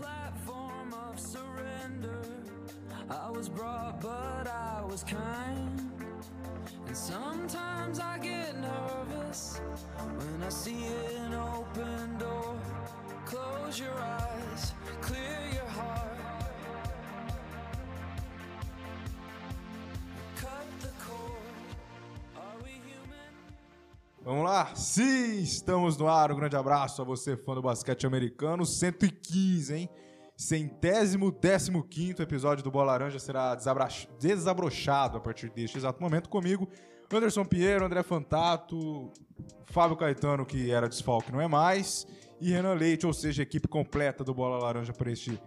platform of surrender. I was brought, but I was kind. And sometimes I get nervous when I see an open door. Close your eyes, clear your heart. Vamos lá? Sim, estamos no ar. Um grande abraço a você, fã do basquete americano. 115, hein? Centésimo, décimo quinto episódio do Bola Laranja será desabrochado a partir deste exato momento comigo. Anderson Pinheiro, André Fantato, Fábio Caetano, que era desfalque, não é mais, e Renan Leite, ou seja, a equipe completa do Bola Laranja para este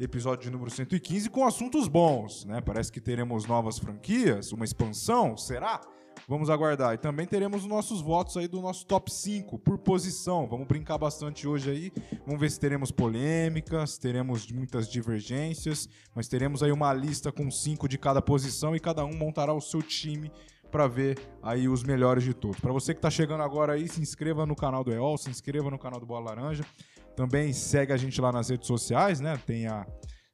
episódio de número 115, com assuntos bons, né? Parece que teremos novas franquias, uma expansão, será? Vamos aguardar. E também teremos os nossos votos aí do nosso top 5 por posição. Vamos brincar bastante hoje aí. Vamos ver se teremos polêmicas, teremos muitas divergências, mas teremos aí uma lista com cinco de cada posição e cada um montará o seu time para ver aí os melhores de todos. Para você que tá chegando agora aí, se inscreva no canal do EOL, se inscreva no canal do Bola Laranja. Também segue a gente lá nas redes sociais, né? Tem, a,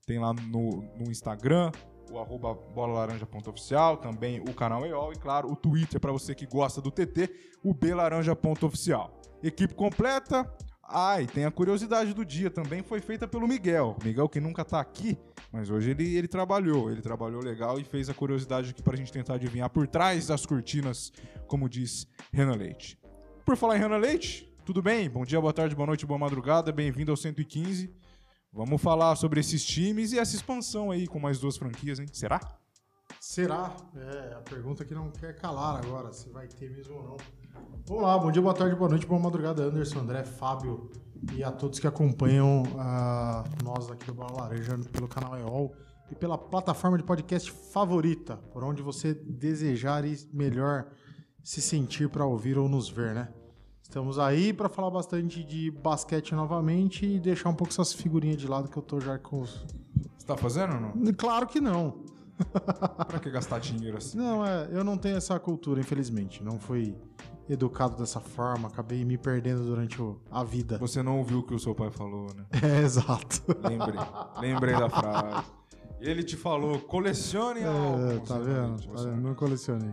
tem lá no, no Instagram, o arroba bolalaranja.oficial, também o canal EOL e, claro, o Twitter para você que gosta do TT, o belaranja.oficial. Equipe completa. Ah, e tem a curiosidade do dia também, foi feita pelo Miguel. Miguel que nunca tá aqui, mas hoje ele, ele trabalhou. Ele trabalhou legal e fez a curiosidade aqui pra gente tentar adivinhar por trás das cortinas, como diz Renan Leite. Por falar em Renan Leite, tudo bem? Bom dia, boa tarde, boa noite, boa madrugada, bem-vindo ao 115. Vamos falar sobre esses times e essa expansão aí com mais duas franquias, hein? Será? Será? É a pergunta que não quer calar agora, se vai ter mesmo ou não. Vamos lá, bom dia, boa tarde, boa noite, boa madrugada, Anderson, André, Fábio e a todos que acompanham ah, nós aqui do Bola Laranja pelo canal EOL e pela plataforma de podcast favorita, por onde você desejar e melhor se sentir para ouvir ou nos ver, né? Estamos aí para falar bastante de basquete novamente e deixar um pouco essas figurinhas de lado que eu tô já com os. Você tá fazendo ou não? Claro que não. Pra que gastar dinheiro assim? Não, é, eu não tenho essa cultura, infelizmente. Não fui educado dessa forma, acabei me perdendo durante o- a vida. Você não ouviu o que o seu pai falou, né? É, exato. Lembrei. Lembrei da frase. Ele te falou, colecione É, álbuns. tá vendo? Tá vendo? Não colecionei.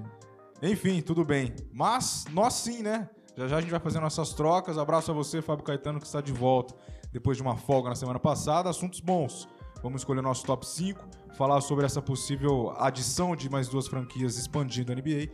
Enfim, tudo bem. Mas nós sim, né? Já já a gente vai fazer nossas trocas. Abraço a você, Fábio Caetano, que está de volta depois de uma folga na semana passada. Assuntos bons. Vamos escolher nosso top 5, falar sobre essa possível adição de mais duas franquias expandindo a NBA.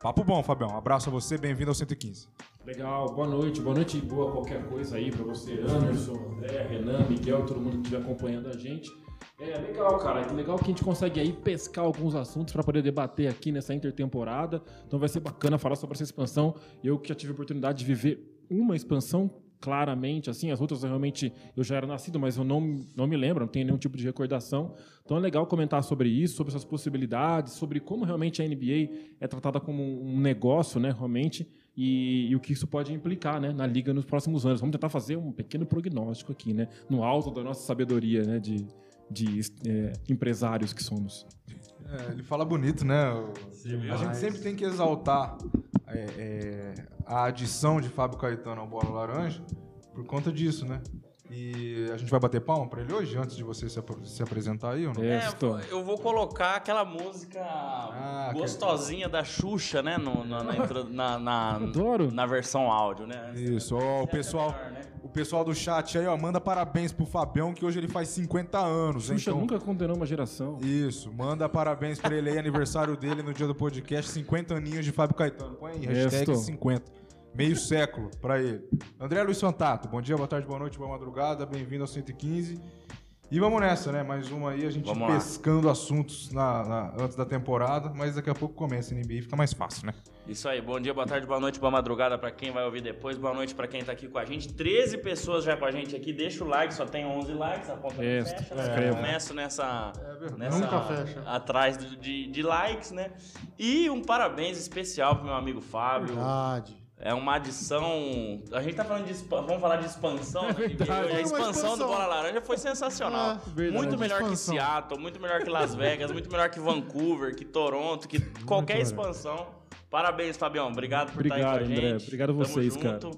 Papo bom, Fabião. Abraço a você, bem-vindo ao 115. Legal, boa noite, boa noite e boa qualquer coisa aí pra você, Anderson, André, Renan, Miguel, todo mundo que estiver acompanhando a gente. É legal, cara, que legal que a gente consegue aí pescar alguns assuntos pra poder debater aqui nessa intertemporada. Então vai ser bacana falar sobre essa expansão. Eu que já tive a oportunidade de viver uma expansão claramente, assim, as outras eu realmente eu já era nascido, mas eu não, não me lembro, não tenho nenhum tipo de recordação. Então é legal comentar sobre isso, sobre essas possibilidades, sobre como realmente a NBA é tratada como um negócio, né, realmente, e, e o que isso pode implicar, né, na liga nos próximos anos. Vamos tentar fazer um pequeno prognóstico aqui, né, no alto da nossa sabedoria, né, de, de é, empresários que somos. É, ele fala bonito, né? A gente sempre tem que exaltar é, é, a adição de Fábio Caetano ao Bola Laranja por conta disso, né? E a gente vai bater palma pra ele hoje, antes de você se, ap- se apresentar aí ou não? É, É, estou. eu vou colocar aquela música Ah, gostosinha da Xuxa, né? No, na, na, intro- na, na- Adoro. na versão áudio, né? Isso, ó, o pessoal, melhor, né? O pessoal do chat aí, ó, manda parabéns pro Fabião, que hoje ele faz 50 anos, hein? Xuxa Então, nunca condenou uma geração. Isso, manda parabéns pra ele aí, aniversário dele no dia do podcast, 50 aninhos de Fábio Caetano. Põe aí, hashtag Isso. 50. Meio século pra ele. André Luiz Fantato, bom dia, boa tarde, boa noite, boa madrugada, bem-vindo ao 115. E vamos nessa, né? Mais uma aí, a gente Vamos lá. pescando assuntos na, na- antes da temporada, mas daqui a pouco começa a NBA e fica mais fácil, né? Isso aí, bom dia, boa tarde, boa noite, boa madrugada pra quem vai ouvir depois, boa noite pra quem tá aqui com a gente. 13 pessoas já com a gente aqui, deixa o like, só tem 11 likes, a conta não Isso, fecha, né? escreva. Começo nessa, verdade. nessa Nunca fecha. atrás do- de, de likes, né? E um parabéns especial pro meu amigo Fábio. Verdade. É uma adição. A gente tá falando de. Vamos falar de expansão. né? verdade. a É expansão, expansão. do Bola Laranja foi sensacional. É, verdade. muito melhor Expansão. que Seattle, muito melhor que Las Vegas, muito melhor que Vancouver, que Toronto, que qualquer melhor. expansão. Parabéns, Fabião. Obrigado por estar aí Obrigado, com a André. gente. Obrigado a Tamo vocês, junto.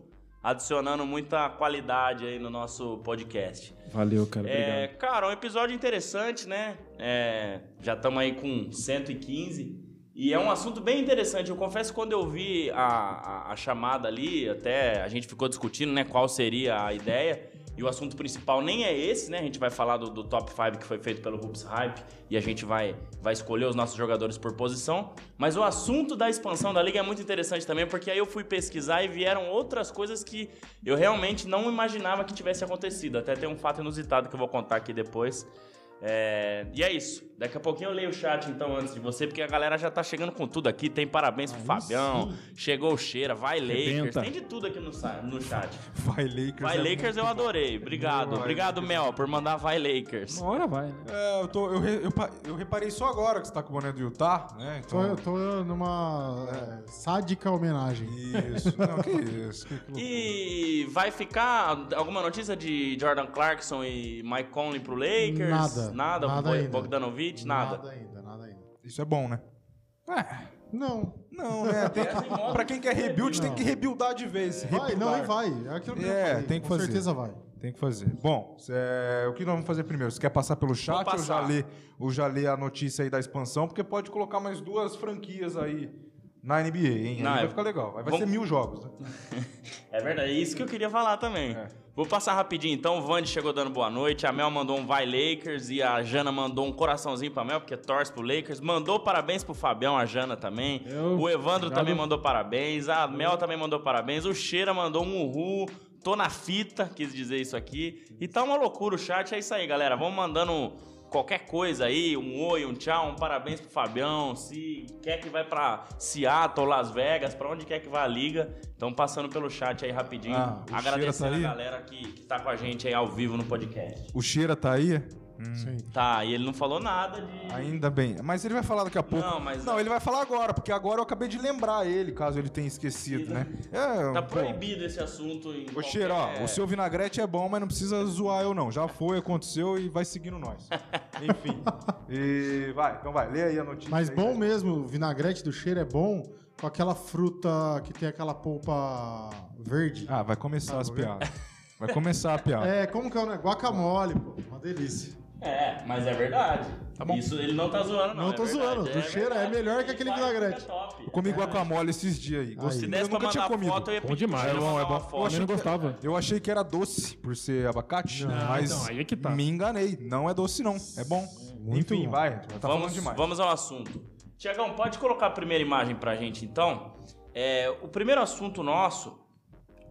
adicionando muita qualidade aí no nosso podcast. Valeu, cara. É, Obrigado. cara, um episódio interessante, né? É, já estamos aí com 115. E é um assunto bem interessante. Eu confesso que quando eu vi a, a, a chamada ali, até a gente ficou discutindo né, qual seria a ideia. E o assunto principal nem é esse, né? A gente vai falar do, do top 5 que foi feito pelo Hoops Hype e a gente vai, vai escolher os nossos jogadores por posição. Mas o assunto da expansão da liga é muito interessante também, porque aí eu fui pesquisar e vieram outras coisas que eu realmente não imaginava que tivesse acontecido. Até tem um fato inusitado que eu vou contar aqui depois. É, E é isso. Daqui a pouquinho eu leio o chat então antes de você, porque a galera já tá chegando com tudo aqui. Tem parabéns pro Fabião, chegou o Cheira, vai Lakers, tem de tudo aqui no, no chat. Vai Lakers. Vai é Lakers eu adorei. Obrigado. Vai Obrigado, Mel, por mandar vai Lakers. Uma hora vai, né? É, eu, tô, eu, re- eu, eu reparei só agora que você tá com o boné do Utah, né? Tô, Então, eu tô numa é, sádica homenagem. Isso. Não, que isso. Que. E vai ficar alguma notícia de Jordan Clarkson e Mike Conley pro Lakers? Nada. Nada. Nada Bo- Nada. Nada ainda, nada ainda. Isso é bom, né? É, Não. não, né? Tem que, pra quem quer rebuild, tem Não. que rebuildar de vez. Vai, não, e vai. É aquilo que eu É, falei. tem que Com fazer. certeza vai. Tem que fazer. Bom, é, o que nós vamos fazer primeiro? Você quer passar pelo chat ou já, ler, ou já ler a notícia aí da expansão? Porque pode colocar mais duas franquias aí na NBA, hein? Não, vai ficar legal. Aí vai Vamos- ser mil jogos, né? É verdade, é isso que eu queria falar também. É. Vou passar rapidinho então. O Vandy chegou dando boa noite. A Mel mandou um vai Lakers e a Jana mandou um coraçãozinho pra Mel, porque torce pro Lakers. Mandou parabéns pro Fabião, a Jana também. Eu- o Evandro Obrigado. também mandou parabéns. A Mel também mandou parabéns. O Cheira mandou um uhul. Tô na fita, quis dizer isso aqui. E tá uma loucura o chat. É isso aí, galera. Vamos mandando qualquer coisa aí, um oi, um tchau, um parabéns pro Fabião. Se quer que vai pra Seattle, Las Vegas, pra onde quer que vá a liga. Então passando pelo chat aí rapidinho. Ah, o agradecendo tá a galera que, que tá com a gente aí ao vivo no podcast. O Cheira tá aí? Sim. Tá, e ele não falou nada de. Ainda bem. Mas ele vai falar daqui a pouco. Não, mas- Não, ele vai falar agora, porque agora eu acabei de lembrar ele, caso ele tenha esquecido, né? É, Tá pô. proibido esse assunto em. Ô, Cheira, ó, qualquer- o seu vinagrete é bom, mas não precisa zoar eu, não. Já foi, aconteceu e vai seguindo nós. Enfim. E vai, então vai, lê aí a notícia. Mas aí, bom né? mesmo, o vinagrete do cheiro é bom com aquela fruta que tem aquela polpa verde. Ah, vai começar Ah, as piadas. Vai começar a piada. É, como que é o negócio? Guacamole, pô. Uma delícia. É, mas é verdade. Tá bom. Isso ele não tá zoando, não. Não é tô verdade, zoando, do cheiro é verdade. melhor que aquele vinagrete. fica top. Eu comi guacamole esses dias aí. Gostei. Se eu nunca tinha comido. foto, eu ia Bom demais. É bom, é bom. foto. Eu achei não que- gostava. Eu achei que era doce por ser abacate, Não, mas então, aí é que tá. me enganei. Não é doce, não. É bom. Muito Enfim, bom. vai. Tá vamos, demais. vamos ao assunto. Tiagão, pode colocar a primeira imagem pra gente, então? É, o primeiro assunto nosso,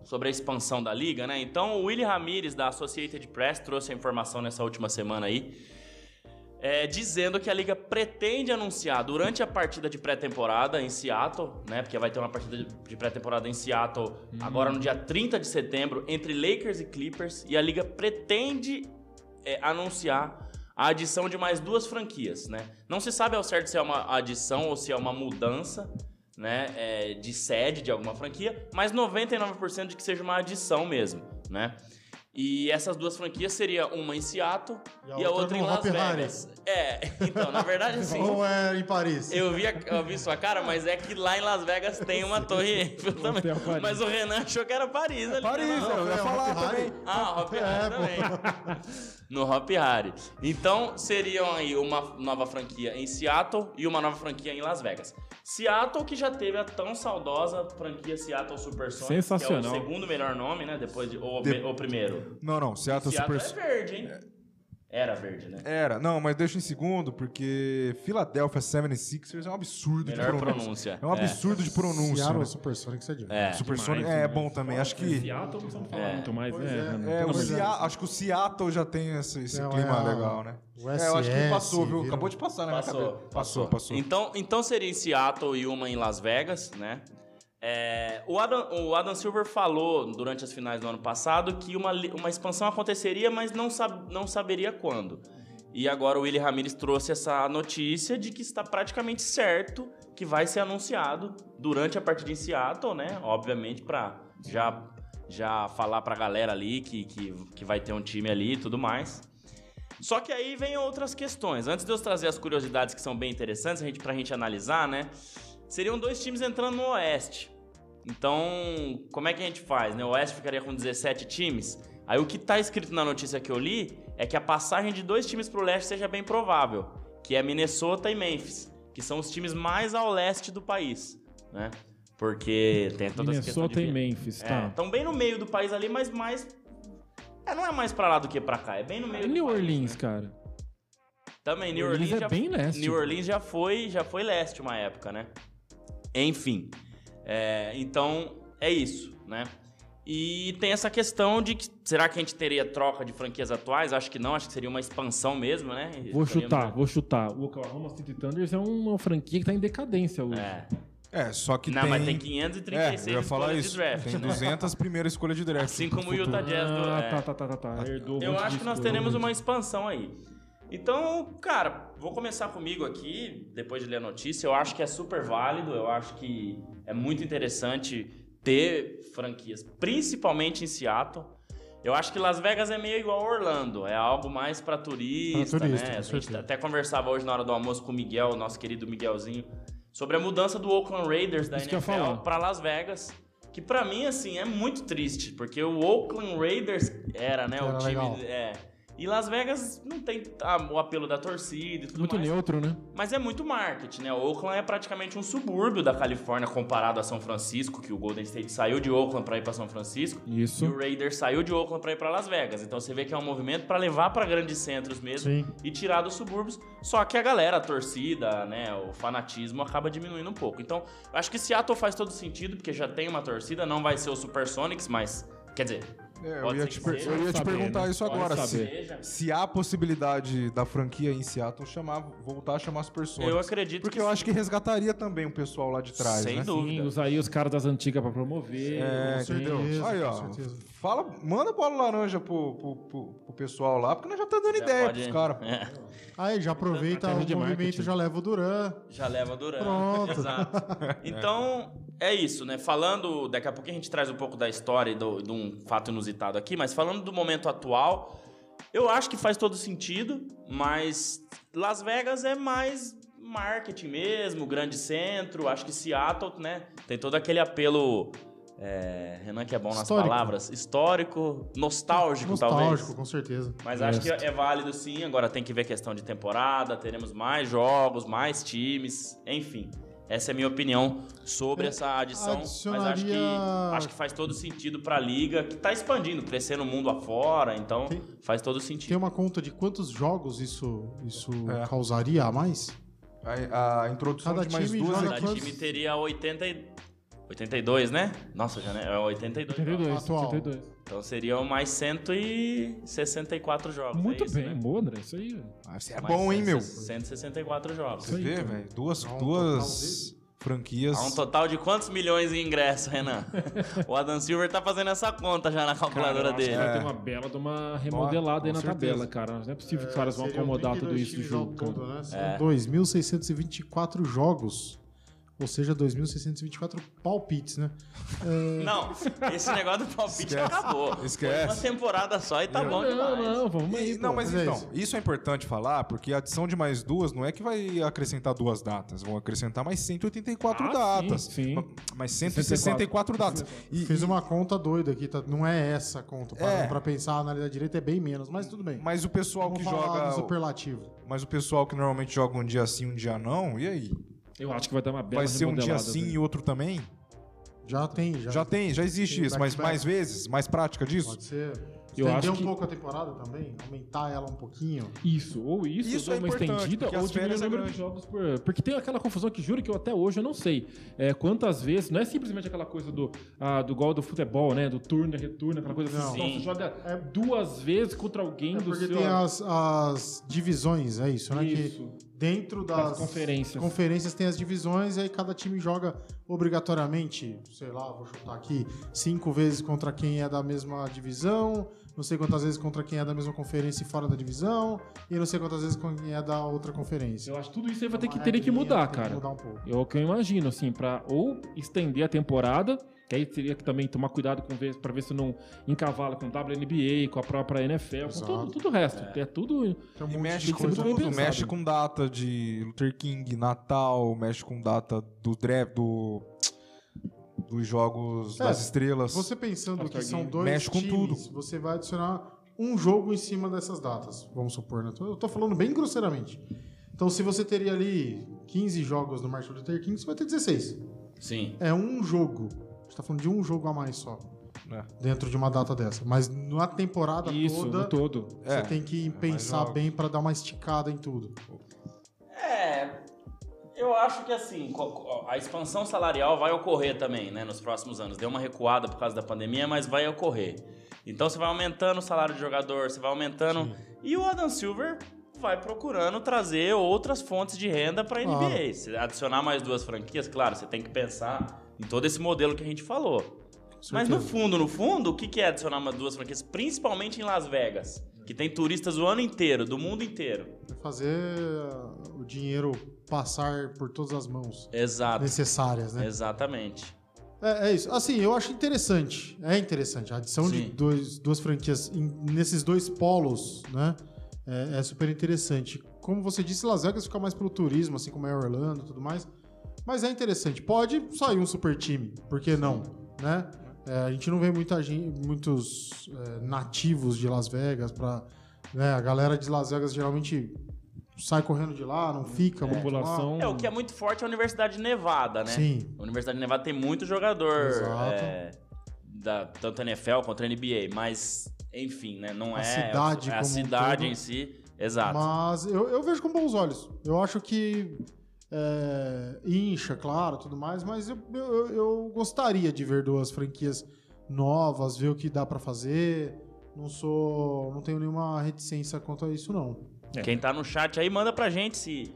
sobre a expansão da liga, né? Então, o Willie Ramirez, da Associated Press, trouxe a informação nessa última semana aí, é, dizendo que a liga pretende anunciar durante a partida de pré-temporada em Seattle, né? Porque vai ter uma partida de- pré-temporada em Seattle agora no dia 30 de setembro, entre Lakers e Clippers, e a liga pretende é, anunciar a adição de mais duas franquias, né? Não se sabe ao certo se é uma adição ou se é uma mudança, né, é, de sede de alguma franquia, mas 99% de que seja uma adição mesmo, né? E essas duas franquias seria uma em Seattle e a, outra, em no Las Hopi Hari. Vegas. É, então, na verdade, assim, Ou é em Paris? eu vi, a- eu vi sua cara, mas é que lá em Las Vegas tem uma torre Eiffel também. Mas o Renan achou que era Paris ali. Paris, né? eu ia é, falar Hopi também. Ah, Hop Hari É, também. No Hop Hari. Então, seriam aí uma nova franquia em Seattle e uma nova franquia em Las Vegas. Seattle, que já teve a tão saudosa franquia Seattle Supersonics, Sensacional. que é o segundo melhor nome, né? Depois de, ou, De- ou primeiro. Não, não. Seattle, Seattle Super... é verde, hein? Era verde, né? Era, não, mas deixa em segundo, porque Philadelphia 76ers é um absurdo Melhor de pronúncia. pronúncia. É um absurdo de pronúncia. Seattle né? Supersonics é demais. É. Super Demais, Sonic é demais. bom também. Acho que. Seattle não precisamos falar É. muito mais, né? é. É, o de. Sea- acho que o Seattle já tem esse, esse É, clima é, legal, né? o é, eu acho que SS, passou, viu? Acabou de passar na minha Passou, cabeça. Passou, passou. Então, então seria em Seattle e uma em Las Vegas, né? É, o, Adam, o Adam Silver falou durante as finais do ano passado que uma, uma expansão aconteceria, mas não, sab, não saberia quando. E agora o Willie Ramirez trouxe essa notícia de que está praticamente certo que vai ser anunciado durante a partida em Seattle, né? Obviamente, para já, já falar pra galera ali que, que, que vai ter um time ali e tudo mais. Só que aí vem outras questões. Antes de eu trazer as curiosidades que são bem interessantes a gente, gente analisar, né? Seriam dois times entrando no Oeste. Então, como é que a gente faz? Né? O Oeste ficaria com 17 times. Aí o que tá escrito na notícia que eu li é que a passagem de dois times pro leste seja bem provável, que é Minnesota e Memphis, que são os times mais ao leste do país, né? Porque tem toda essa questão de Minnesota e Memphis, É, tá. estão bem no meio do país ali, mas mais é, não é mais pra lá do que pra cá, é bem no meio do New país, Orleans, né? cara. Também, New Orleans Orleans, é já, bem leste, New. Orleans já foi, já foi leste uma época, né? Enfim. É, então, é isso, né? E tem essa questão de que será que a gente teria troca de franquias atuais? Acho que não, acho que seria uma expansão mesmo, né? Vou chutar, vou chutar. O Oklahoma City Thunders é uma franquia que tá em decadência hoje. É. É, só que Não, tem... mas tem É, 536 eu ia falar escolhas isso. de draft. Tem 200 primeiras escolhas de draft. Assim como o. Utah Jazz do. Ah, é. tá, tá, tá, tá, tá. Herdou um Eu acho que nós teremos uma expansão aí. Então, cara, vou começar comigo aqui, depois de ler a notícia. Eu acho que é super válido, eu acho que é muito interessante ter franquias, principalmente em Seattle. Eu acho que Las Vegas é meio igual Orlando, é algo mais pra turista, Pra turista, né? A gente até conversava hoje na hora do almoço com o Miguel, nosso querido Miguelzinho, sobre a mudança do Oakland Raiders da Isso. NFL para Las Vegas. Que pra mim, assim, é muito triste, porque o Oakland Raiders era, né, Que o era time. legal. É. E Las Vegas não tem o apelo da torcida e tudo Muito mais. neutro, né? Mas é muito marketing, né? O Oakland é praticamente um subúrbio da Califórnia comparado a São Francisco, que o Golden State saiu de Oakland pra ir pra São Francisco. E Isso. o Raiders saiu de Oakland pra ir pra Las Vegas. Então você vê que é um movimento pra levar pra grandes centros mesmo Sim. e tirar dos subúrbios. Só que a galera, a torcida, né, o fanatismo acaba diminuindo um pouco. Então, acho que Seattle faz todo sentido, porque já tem uma torcida, não vai ser o Supersonics, mas quer dizer, É, eu ia te, seja. eu ia te perguntar né? isso Pode agora. Se, seja. se há a possibilidade da franquia em Seattle chamar, voltar a chamar Super Sonics. Eu acredito Porque que eu acho que resgataria também o pessoal lá de trás, Sem né? dúvida. Sim, usaria os caras das antigas pra promover. É, sim. entendeu? certeza, Aí, com ó. certeza. Fala, manda bola laranja pro, pro, pro- pro pessoal lá, porque nós já tá dando Já ideia pode- pros caras. É. Aí já aproveita o de movimento, marketing. já leva o Duran. Já leva durante. Pronto. Exato. Então, é isso, né? Falando, daqui a pouco a gente traz um pouco da história e do- de um fato inusitado aqui, mas falando do momento atual, eu acho que faz todo sentido, mas Las Vegas é mais marketing mesmo, grande centro. Acho que Seattle, né? Tem todo aquele apelo. É, Renan, que é bom nas Histórico. palavras. Histórico, nostálgico, Nostálgico, talvez. com certeza. Mas acho que é válido sim. Agora tem que ver questão de temporada. Teremos mais jogos, mais times. Enfim, essa é a minha opinião sobre É, essa adição. Mas acho que, adicionaria- acho que faz todo sentido pra liga, que tá expandindo, crescendo o mundo afora. Então Tem- faz todo Tem sentido. uma conta de quantos jogos isso, isso É. causaria a mais? A, a introdução Cada de mais time duas Cada time teria 80 e... 82, né? Nossa, já né? É 82. 82, Atual. 82. Então seriam mais 164 jogos. Muito é isso, bem, né? boa, André. Isso aí. Ah, Isso é Mais bom, hein, meu? 164 jogos. Você vê, então. velho? Duas, Há um duas franquias. Há um total de quantos milhões em ingresso, Renan? o Adam Silver tá fazendo essa conta já na Cara, calculadora eu acho que dele. vai É. ter uma bela de uma remodelada aí com na certeza. tabela, cara. Não é possível que os caras vão acomodar 32 tudo isso do ao jogo, cara. todo, né? São É. 2.624 jogos. Ou seja, 2.624 palpites, né? É, Não, esse negócio do palpite Esquece. acabou. Esquece. Foi uma temporada só e tá bom não, demais. não, vamos aí. E- não, pô. mas é então, isso. isso. é importante falar, porque a adição de mais duas não é que vai acrescentar duas datas, vão acrescentar mais 184 Ah, datas. sim, sim. Ma- Mais 164 datas. E, Fiz uma conta doida aqui, tá? não é essa a conta. Pra, É. pra pensar, analisar direito é bem menos, mas tudo bem. mas o pessoal Vamos que falar joga. superlativo. Mas o pessoal que normalmente joga um dia sim, um dia não, e aí? Eu acho que vai dar uma bela Vai ser um dia sim e outro também? Já tem, já. Já tem, já existe Tem isso, mas mais vezes? Mais prática disso? Pode ser. Eu Estender acho um que- pouco a temporada também, aumentar ela um pouquinho. Isso, ou isso, Isso ou é uma importante, estendida, porque ou diminuir o férias é número de jogos por. Porque tem aquela confusão que juro que eu até hoje eu não sei. É, quantas vezes, não é simplesmente aquela coisa do, ah, do gol do futebol, né? Do turno e retorno, aquela coisa Não. assim. Sim. você joga É- duas vezes contra alguém É do porque seu. tem as, as divisões, é isso, né? Isso. Que dentro das, Das conferências. conferências tem as divisões e aí cada time joga obrigatoriamente, sei lá, vou chutar aqui, cinco vezes contra quem é da mesma divisão, não sei quantas vezes contra quem é da mesma conferência e fora da divisão, e não sei quantas vezes com quem é da outra conferência. Eu acho que tudo isso aí vai ter que, Uma teria que regrinha, mudar, que cara. mudar um pouco. É o que eu imagino, assim, pra ou estender a temporada, que aí teria que também tomar cuidado com ver, pra ver se não encavala com WNBA, com a própria NFL, com Exato. tudo, tudo o resto. É, tudo. Tem um E mexe com tudo, pensado. mexe com data de Luther King, Natal, mexe com data do draft, do, os jogos É, das estrelas. Você pensando que são dois Mexe com times, você vai adicionar um jogo em cima dessas datas, vamos supor. Né? Eu tô falando bem grosseiramente. Então, se você teria ali 15 jogos no Martin Luther King, você vai ter 16. Sim. É um jogo. A gente tá falando de um jogo a mais só. É. Dentro de uma data dessa. Mas na temporada Isso, toda, no todo. você É, tem que mais pensar bem pra dar uma esticada em tudo. É, eu acho que assim, a expansão salarial vai ocorrer também, né, nos próximos anos. Deu uma recuada por causa da pandemia, mas vai ocorrer. Então você vai aumentando o salário do jogador, você vai aumentando. E o Adam Silver vai procurando trazer outras fontes de renda para NBA. Claro. Se adicionar mais duas franquias, claro, você tem que pensar em todo esse modelo que a gente falou. Mas no fundo, no fundo, o que que é adicionar mais duas franquias? Principalmente em Las Vegas, que tem turistas o ano inteiro, do mundo inteiro. É fazer uh, o dinheiro passar por todas as mãos Exato. necessárias, né? Exatamente. É, é isso. Assim, eu acho interessante. É interessante. A adição de Sim. dois, duas franquias nesses dois polos, né? É, é super interessante. Como você disse, Las Vegas fica mais pelo turismo, assim como é Orlando e tudo mais. Mas é interessante. Pode sair um super time, por que não? Né? É, a gente não vê muita gente, muitos é, nativos de Las Vegas para a galera de Las Vegas geralmente sai correndo de lá, não fica muito lá. População. É, o que é muito forte é a Universidade de Nevada, né? Sim. A Universidade de Nevada tem muito jogador, Exato. é, da, tanto NFL quanto NBA, mas, enfim, né? Não A é. cidade é a como um cidade todo. em si. Exato. Mas eu, eu vejo com bons olhos. Eu acho que é, incha, claro, tudo mais, mas eu, eu, eu gostaria de ver duas franquias novas, ver o que dá pra fazer. Não sou, não tenho nenhuma reticência quanto a isso não. Quem tá no chat aí, manda pra gente se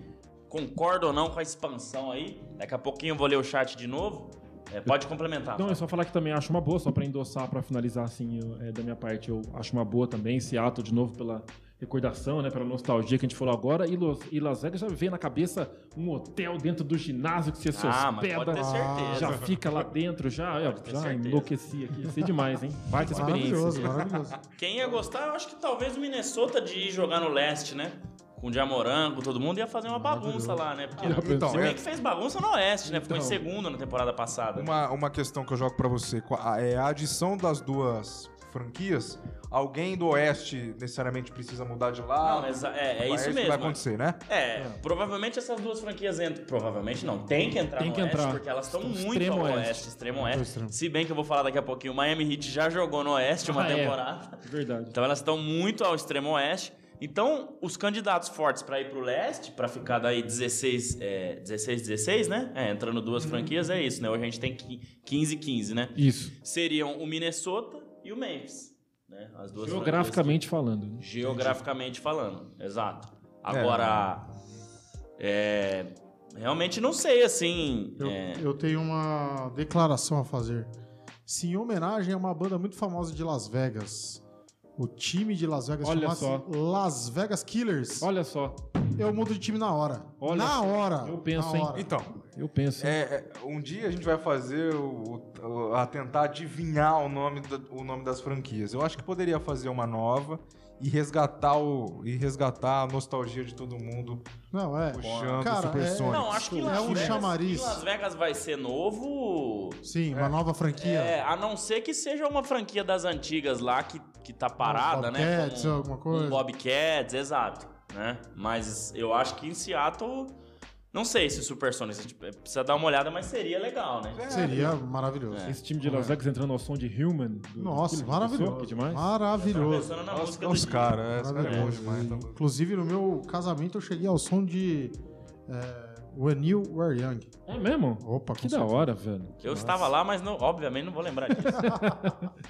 concorda ou não com a expansão aí. Daqui a pouquinho eu vou ler o chat de novo. É, pode complementar. Não, é só falar que também acho uma boa, só pra endossar, pra finalizar assim, eu- é, da minha parte, eu acho uma boa também. Seattle, de novo, pela recordação, né, pela nostalgia que a gente falou agora. E, Los, e Las Vegas já vem na cabeça um hotel dentro do ginásio que você se Ah, mas hospeda. pode ter certeza. já fica lá dentro, já, eu, ter já certeza. enlouqueci aqui. Ia ser demais, hein? Baita experiência. Maravilhoso, maravilhoso. Quem ia gostar, eu acho que talvez o Minnesota de ir jogar no leste, né? Com o Jamoran, com todo mundo, ia fazer uma bagunça lá, né? Porque Então, se é- bem que fez bagunça no oeste, né? Ficou em Então. segundo na temporada passada. Uma, uma questão que eu jogo pra você é a adição das duas franquias. Alguém do Oeste necessariamente precisa mudar de lado. Não, exa- é, é isso que mesmo. vai acontecer, né? É, provavelmente essas duas franquias entram. Provavelmente não. Tem que entrar Tem no que oeste, entrar. porque elas estão muito ao oeste. oeste, extremo oeste. extremo. Se bem que eu vou falar daqui a pouquinho, o Miami Heat já jogou no oeste uma Ah, é. temporada. Verdade. Então elas estão muito ao extremo oeste. Então, os candidatos fortes para ir pro leste, para ficar daí 16, é, 16, 16, né? É, entrando duas Uhum. franquias, é isso, né? Hoje a gente tem 15, 15, né? Isso. Seriam o Minnesota e o Memphis, né? As duas Geograficamente falando. né? Geograficamente falando, exato. Agora, é, realmente não sei, assim... Eu, é, eu tenho uma declaração a fazer. Se em homenagem a uma banda muito famosa de Las Vegas, o time de Las Vegas Olha só. Las Vegas Killers, Olha só, eu mudo de time na hora. Olha na hora. Eu penso, na hein? hora. Então, eu penso. é, é, um dia a gente vai fazer o, o- a tentar adivinhar o nome, da- o nome das franquias. Eu acho que poderia fazer uma nova e resgatar o e resgatar a nostalgia de todo mundo Não, é. puxando Cara, Super é- Sonic. não, acho que É Las, um Vegas, chamariz. Las Vegas vai ser novo... Sim, uma nova franquia. É, a não ser que seja uma franquia das antigas lá que, que tá parada, né? Bobcats, alguma coisa. Um Bobcats, exato. Né? Mas eu acho que em Seattle. Não sei se Supersonics. a gente Precisa dar uma olhada, mas seria legal, né? Seria maravilhoso. Esse time de Las Vegas entrando ao som de Human. do- Nossa, daquele- maravilhoso. Que demais. Maravilhoso. pensando na os, música os do caras, é, cara é bom demais. tá? Inclusive, no meu casamento, eu cheguei ao som de é, When You Were Young. É mesmo? Opa, Que da hora, velho. Eu estava lá, mas não- obviamente não vou lembrar disso.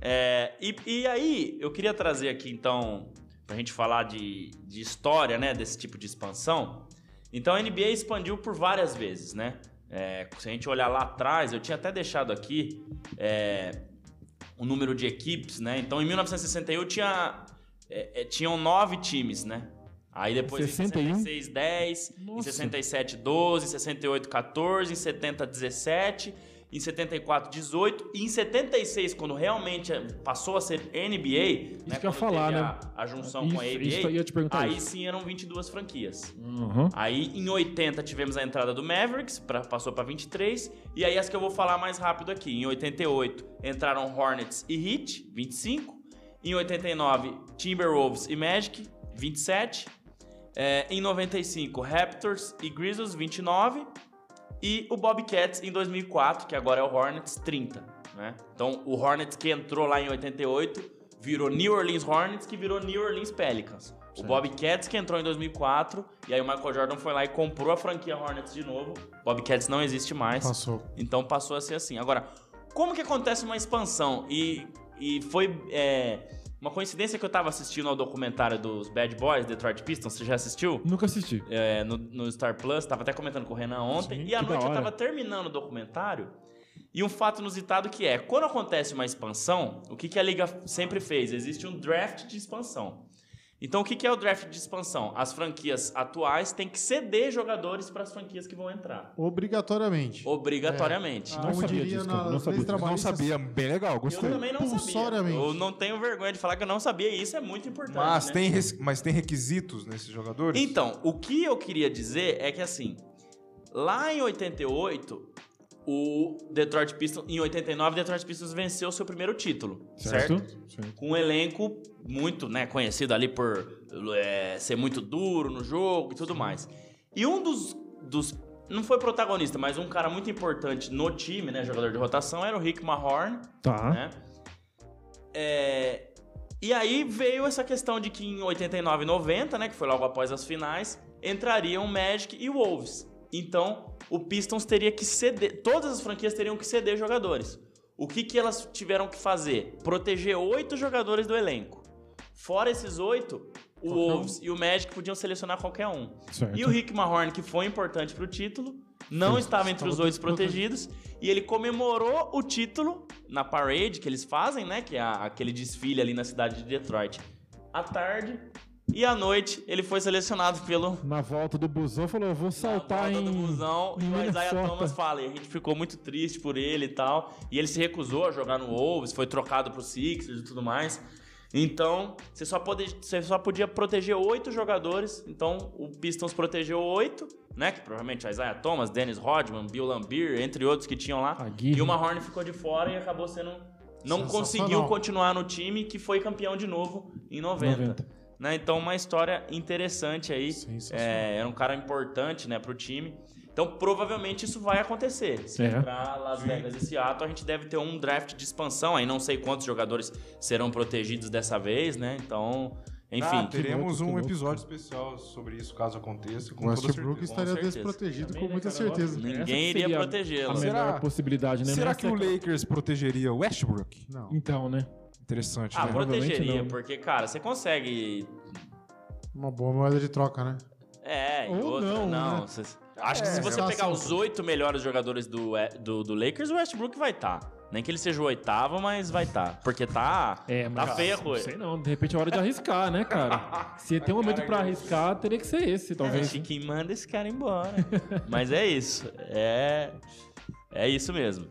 É, e, e aí, eu queria trazer aqui, então, pra gente falar de, de história, né, desse tipo de expansão. Então, a NBA expandiu por várias vezes, né? É, se a gente olhar lá atrás, eu tinha até deixado aqui é, o número de equipes, né? Então, em 1961 tinha, é, é, tinham nove times, né? Aí depois 61? em 66, 10, em Nossa. 67, 12, em 68, 14, em 70, 17 Em 74, 18. E em 76, quando realmente passou a ser NBA, né, que eu falar, né? a, a junção com a Isso- isso ia te perguntar aí isso. sim eram 22 franquias. Uhum. Aí em 80 tivemos a entrada do Mavericks, pra, passou para 23. E aí as que eu vou falar mais rápido aqui. Em 88 entraram Hornets e Heat, 25. Em 89, Timberwolves e Magic, 27. É, em 95, Raptors e Grizzlies, 29. E o Bobcats em 2004, que agora é o Hornets, 30. Né? Então o Hornets que entrou lá em 88 virou New Orleans Hornets, que virou New Orleans Pelicans. O Bobcats que entrou em 2004, e aí o Michael Jordan foi lá e comprou a franquia Hornets de novo. Bobcats não existe mais. Passou. Então passou a ser assim. Agora, como que acontece uma expansão? E, e foi é, uma coincidência que eu tava assistindo ao documentário dos Bad Boys, Detroit Pistons. Você já assistiu? Nunca assisti. É, no, no Star Plus, tava até comentando com o Renan ontem. Sim, e à noite eu tava terminando o documentário. E um fato inusitado que é, quando acontece uma expansão, o que, que a liga sempre fez? Existe um draft de expansão. Então, o que, é o draft de expansão? As franquias atuais têm que ceder jogadores para as franquias que vão entrar. Obrigatoriamente. Obrigatoriamente. É. Não Como sabia disso. Não leis sabia disso. Não sabia, bem legal, Eu gostei. também não sabia. Eu não tenho vergonha de falar que eu não sabia e isso é muito importante. Mas, né? tem, res- mas tem requisitos nesses jogadores? Então, o que eu queria dizer é que assim, lá em 88, o Detroit Pistons, em 89, o Detroit Pistons venceu o seu primeiro título, certo? Certo. Com um elenco muito, né, conhecido ali por é, ser muito duro no jogo e tudo mais. E um dos, dos não foi protagonista, mas um cara muito importante no time, né, jogador de rotação, era o Rick Mahorn, Tá. né? É, e aí veio essa questão de que em 89 e 90, né, que foi logo após as finais, entrariam o Magic e o Wolves. Então, o Pistons teria que ceder, todas as franquias teriam que ceder jogadores. O que, que elas tiveram que fazer? Proteger oito jogadores do elenco. Fora esses oito, o Qualquer um. Wolves e o Magic podiam selecionar qualquer um. Certo. E o Rick Mahorn, que foi importante pro título, não estava entre os oito protegidos. E ele comemorou o título na parade que eles fazem, né? Que é aquele desfile ali na cidade de Detroit. À tarde e à noite ele foi selecionado pelo Na volta do busão, falou: eu vou saltar na em. volta do busão. E em o Isaiah Minnesota. Thomas fala. E a gente ficou muito triste por ele e tal. E ele se recusou a jogar no Wolves, foi trocado pro Sixers e tudo mais. Então, você só, pode, você só podia proteger oito jogadores. Então, o Pistons protegeu oito, né? Que provavelmente o Isaiah Thomas, Dennis Rodman, Bill Lambier, entre outros que tinham lá. Aguirre. E o Mahorn ficou de fora e acabou sendo. Não conseguiu continuar no time, que foi campeão de novo em 90. 90. Né? Então, uma história interessante aí. É, era um cara importante né, pro time. Então, provavelmente isso vai acontecer. Se É. entrar Las Vegas e Seattle, a gente deve ter um draft de expansão. Aí não sei quantos jogadores serão protegidos dessa vez, né? Então, enfim. Ah, teremos um episódio especial sobre isso, caso aconteça. Com O Westbrook estaria certeza. desprotegido Também, com né, muita cara? certeza. Ninguém iria protegê-lo. A Será- melhor possibilidade, né? Será que o Lakers protegeria o Westbrook? Não. Então, né? Interessante, Ah, né? protegeria, não. porque, cara, você consegue. Uma boa moeda de troca, né? É, e Ou outra, não, não. né? cê- Acho que É, se você sensação. pegar os oito melhores jogadores do, do, do Lakers, o Westbrook vai estar. Nem que ele seja o oitavo, mas vai estar. Porque tá. É, mas. Tá feia a Não coisa. sei não, de repente é hora de arriscar, né, cara? Se tem um momento pra arriscar, teria que ser esse, É, talvez. Chiquinho manda esse cara embora. Mas é isso. É. É isso mesmo.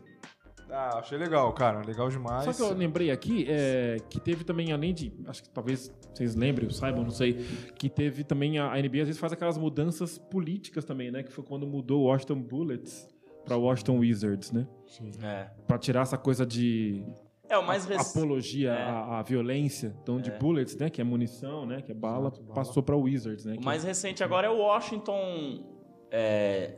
Ah, achei legal, cara. Legal demais. Só que eu lembrei aqui é, que teve também, além de. Acho que talvez vocês lembrem, saibam, não sei. Que teve também. A, a NBA às vezes faz aquelas mudanças políticas também, né? Que foi quando mudou o Washington Bullets pra Washington Wizards, né? É. Pra tirar essa coisa de É o mais recente. apologia É. à, à violência. Então, de bullets, né? Que é munição, né? Que é bala, Exato, passou pra Wizards, né? O mais recente agora é o Washington. É,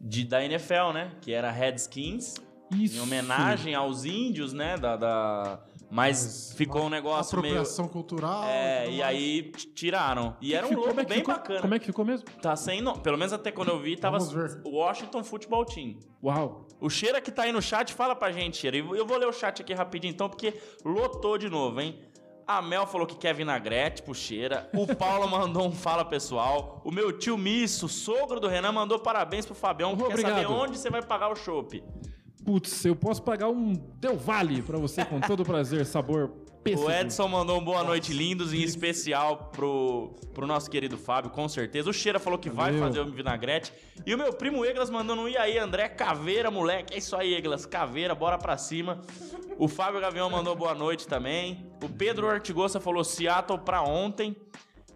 de, da NFL, né? Que era Redskins. Isso. Em homenagem aos índios, né? Da, da- Mas Mas ficou um negócio meio. Apropriação cultural. É, e mais. aí tiraram. E era um Ficou- logo é que bem ficou? bacana. Como é que ficou mesmo? Tá sem nome. Pelo menos até quando eu vi, tava. Washington Football Team. Uau. O Cheira que tá aí no chat, fala pra gente, Cheira. E Eu vou ler o chat aqui rapidinho então, porque lotou de novo, hein? A Mel falou que quer vinagrete pro Cheira. O Paulo mandou um fala pessoal. O meu tio Misso, sogro do Renan, mandou parabéns pro Fabião. que quer Obrigado. saber onde você vai pagar o chopp. Putz, eu posso pagar um Del Vale pra você com todo prazer, sabor pêssego. O Edson mandou um boa noite lindos, em especial pro, pro nosso querido Fábio, com certeza. O Cheira falou que vai Valeu. fazer o vinagrete. E o meu primo Eglas mandando um e aí, André Caveira, moleque. É isso aí, Eglas, Caveira, bora pra cima. O Fábio Gavião mandou boa noite também. O Pedro Ortigosa falou Seattle pra ontem.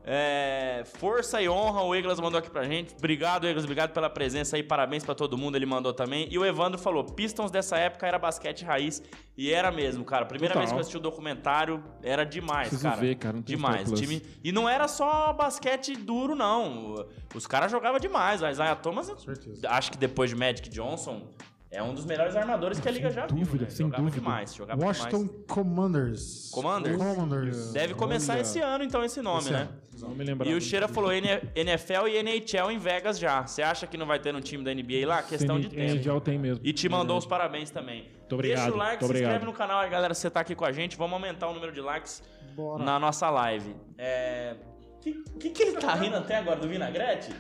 É, força e honra, o Eglas mandou aqui pra gente. Obrigado, Eglas, obrigado pela presença aí. Parabéns pra todo mundo, ele mandou também. E o Evandro falou: Pistons dessa época era basquete raiz. E era mesmo, cara. Primeira Total. vez que eu assisti o documentário, era demais, Preciso cara. ver, cara, demais. Time... E não era só basquete duro, não. Os caras jogavam demais. A Isaiah Thomas, acho que depois de Magic Johnson, é um dos melhores armadores que a liga já dúvida, viu. né? sem jogava dúvida. demais, jogava Washington demais. Commanders. Commanders? Commanders. Deve começar Olha. esse ano, então, esse nome, Esse né? Não me lembrava. E o Cheira falou NFL e NHL em Vegas já. Você acha que não vai ter no time da NBA lá? Questão de tempo. NHL tem mesmo. E te mandou os parabéns também. obrigado, Deixa o like, muito se inscreve obrigado. no canal aí, galera, se você tá aqui com a gente. Vamos aumentar o número de likes Bora. na nossa live. É... O que, que, que ele tá rindo até agora do vinagrete?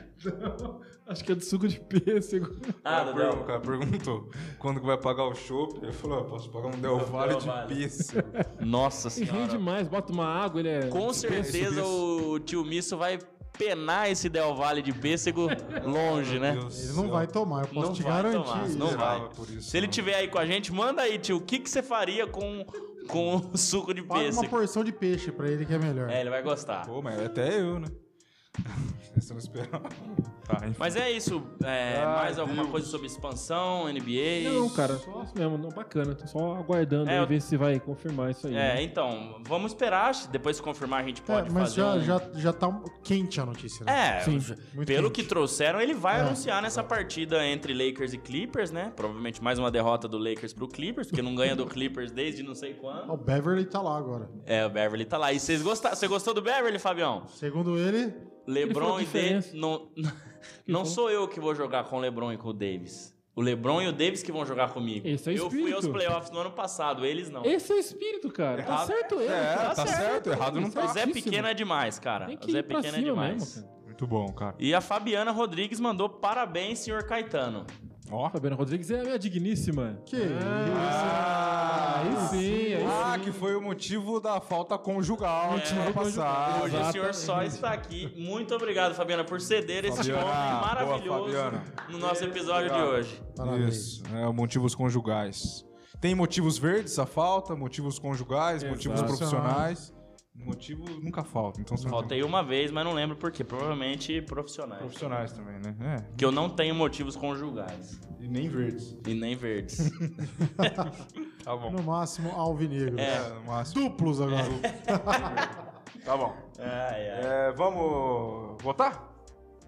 Acho que é do suco de pêssego. Ah, o do cara, Del. o cara perguntou quando que vai pagar o chopp. Ele falou, eu posso pagar um Del Valle de Valle. pêssego. Nossa E rende senhora. mais, bota uma água, ele é. Com certeza o tio Misso vai penar esse Del Valle de pêssego longe, né? Deus Ele não céu. vai tomar, eu posso Não te garantir. tomar, isso. não vai. Isso, Se ele não. tiver aí com a gente, manda aí, tio, o que, que você faria com, com suco de Paga uma porção de peixe pra ele que é melhor. É, ele vai gostar. Pô, mas até eu, né? Você não esperava. Tá. Mas é isso. É, Ai, mais alguma Deus. coisa sobre expansão, NBA? Não, cara, só isso mesmo, não, bacana. Tô só aguardando É, aí, eu- ver se vai confirmar isso aí. É, né? então, vamos esperar. Depois, se confirmar, a gente É, pode mas fazer. já, um- já, já tá quente a notícia, né? É, Sim, muito pelo quente. que trouxeram, ele vai É. anunciar nessa partida entre Lakers e Clippers, né? Provavelmente mais uma derrota do Lakers pro Clippers, porque não ganha do Clippers desde não sei quando. O Beverly tá lá agora. É, o Beverly tá lá. E vocês gostaram? Você gostou do Beverly, Fabião? Segundo ele, LeBron e. Davis. Não, não sou eu que vou jogar com o LeBron e com o Davis. O LeBron e o Davis que vão jogar comigo. Esse é o eu fui aos playoffs no ano passado, eles não. Esse é o espírito, cara. Tá Errado. certo ele. É, tá certo, errado não O tá. Zé certíssimo. Pequeno é demais, cara. O Zé Pequeno é demais. mesmo, cara. Muito bom, cara. E a Fabiana Rodrigues mandou parabéns, senhor Caetano. Ó. Fabiana Rodrigues é a minha digníssima. que Ah, Aí sim, aí Ah, sim. que foi o motivo da falta conjugal no time conjugal. passado. Hoje o senhor Exatamente. só está aqui. Muito obrigado, Fabiana, por ceder esse homem boa, maravilhoso Fabiana. no nosso episódio de Obrigado. hoje. Parabéns. Isso, é, motivos conjugais. Tem motivos verdes, a falta, motivos conjugais, motivos Exato. profissionais. Motivo nunca falta. Então tem Faltei uma vez, mas não lembro por quê. Provavelmente profissionais. profissionais também, né? É. Que eu não tenho motivos conjugais. E nem verdes. E nem verdes. Tá bom. No máximo, alvinegro. É, no máximo. Duplos agora. Tá bom. ai, ai. É, vamos votar?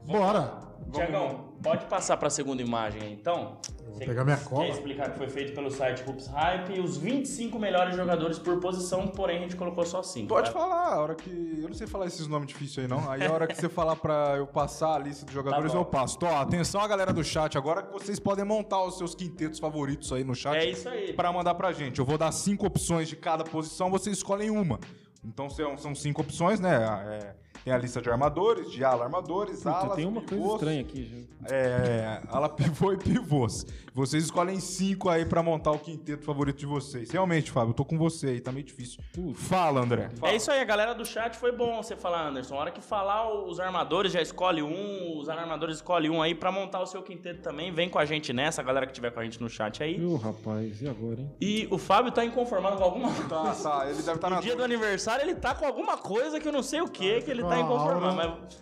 Bora. Tiagão, pode passar para a segunda imagem aí, então? Vou pegar minha cola. Quer explicar que foi feito pelo site Hoops Hype e os 25 melhores jogadores por posição, porém a gente colocou só 5. Pode falar, a hora que. Eu não sei falar esses nomes difíceis aí, não. Aí a hora que você falar pra eu passar a lista de jogadores, Tá eu passo. Tô, ó, atenção a galera do chat, agora que vocês podem montar os seus quintetos favoritos aí no chat. É isso aí. Pra mandar pra gente. Eu vou dar cinco opções de cada posição, vocês escolhem uma. Então são, são cinco opções, né? É, tem a lista de armadores, de ala armadores, Puta, alas, tem uma coisa pivôs, estranha aqui, gente. É, ala pivô e pivôs. Vocês escolhem cinco aí pra montar o quinteto favorito de vocês. Realmente, Fábio, eu tô com você aí, tá meio difícil. Fala, André. Fala. É isso aí, a galera do chat foi bom você falar, Anderson. A hora que falar, os armadores já escolhe um, os armadores escolhe um aí pra montar o seu quinteto também. Vem com a gente nessa, a galera que tiver com a gente no chat aí. Ô, rapaz, e agora, hein? E o Fábio tá inconformado com alguma Tá, coisa. tá, ele deve estar No na dia do aniversário ele tá com alguma coisa que eu não sei o que que ele tá Ah, inconformado.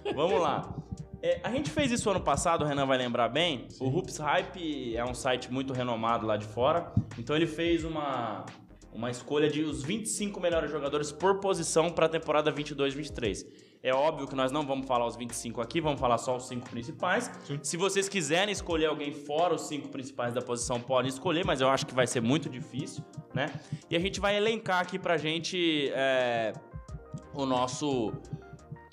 Mas vamos lá. É, a gente fez isso ano passado, o Renan vai lembrar bem. O Hoops Hype é um site muito renomado lá de fora. Então ele fez uma, uma escolha de os 25 melhores jogadores por posição para a temporada 22-23. É óbvio que nós não vamos falar os 25 aqui, vamos falar só os cinco principais. Se vocês quiserem escolher alguém fora os cinco principais da posição, podem escolher, mas eu acho que vai ser muito difícil, né? E a gente vai elencar aqui pra gente é, o nosso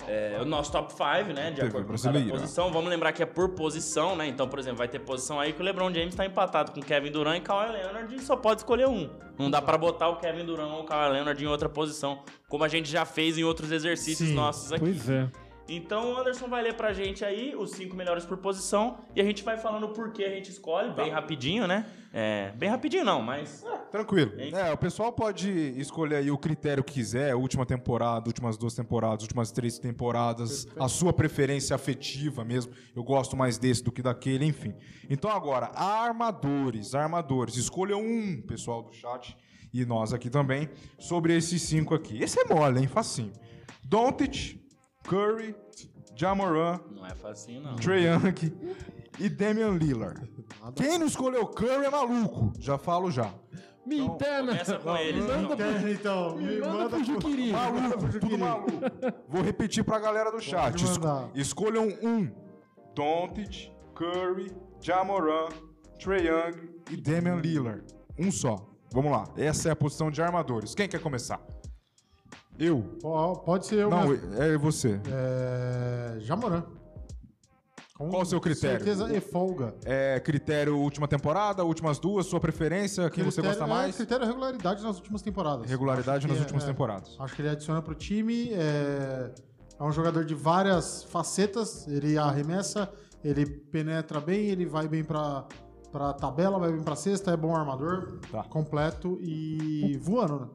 é, o nosso top 5, né? De acordo com posição. Vamos lembrar que é por posição, né? Então, por exemplo, vai ter posição aí que o LeBron James tá empatado com Kevin Durant e Kawhi Leonard e só pode escolher um. Não dá pra botar o Kevin Durant ou o Kawhi Leonard em outra posição, como a gente já fez em outros exercícios Sim. nossos aqui. Pois é. Então o Anderson vai ler pra gente aí os cinco melhores por posição e a gente vai falando por que a gente escolhe, bem rapidinho, né? É, bem rapidinho não, mas Tranquilo. Hein? É, o pessoal pode escolher aí o critério que quiser, última temporada, últimas duas temporadas, últimas três temporadas, a sua preferência afetiva mesmo. Eu gosto mais desse do que daquele, enfim. Então agora, armadores, armadores. Escolham um, pessoal do chat e nós aqui também, sobre esses cinco aqui. Esse é mole, hein? Facinho. Doncic, Curry, Jamoran, não é facinho não. Trae Young e Damian Lillard. Quem não escolheu Curry é maluco. Já falo já. Me interna. Começa com eles, Manda então. pro- então, me manda manda pro Juquiri. Maluco, tudo maluco. Vou repetir pra galera do chat. Escolham um. Doncic, Curry, Jamoran, Trae Young e Damian Lillard. Um só. Vamos lá. Essa é a posição de armadores. Quem quer começar? Eu. Ó, Pode ser eu Não, mesmo. é você. É... Jamoran. Com Qual o seu critério? certeza e folga. É critério última temporada, últimas duas, sua preferência, quem você Critério- gosta É, mais? critério regularidade nas últimas temporadas. Regularidade nas é- últimas é. temporadas. Acho que ele adiciona pro time. É... é um jogador de várias facetas. Ele arremessa, ele penetra bem, ele vai bem pra, pra tabela, vai bem pra cesta, é bom armador, Tá. completo e voando, né?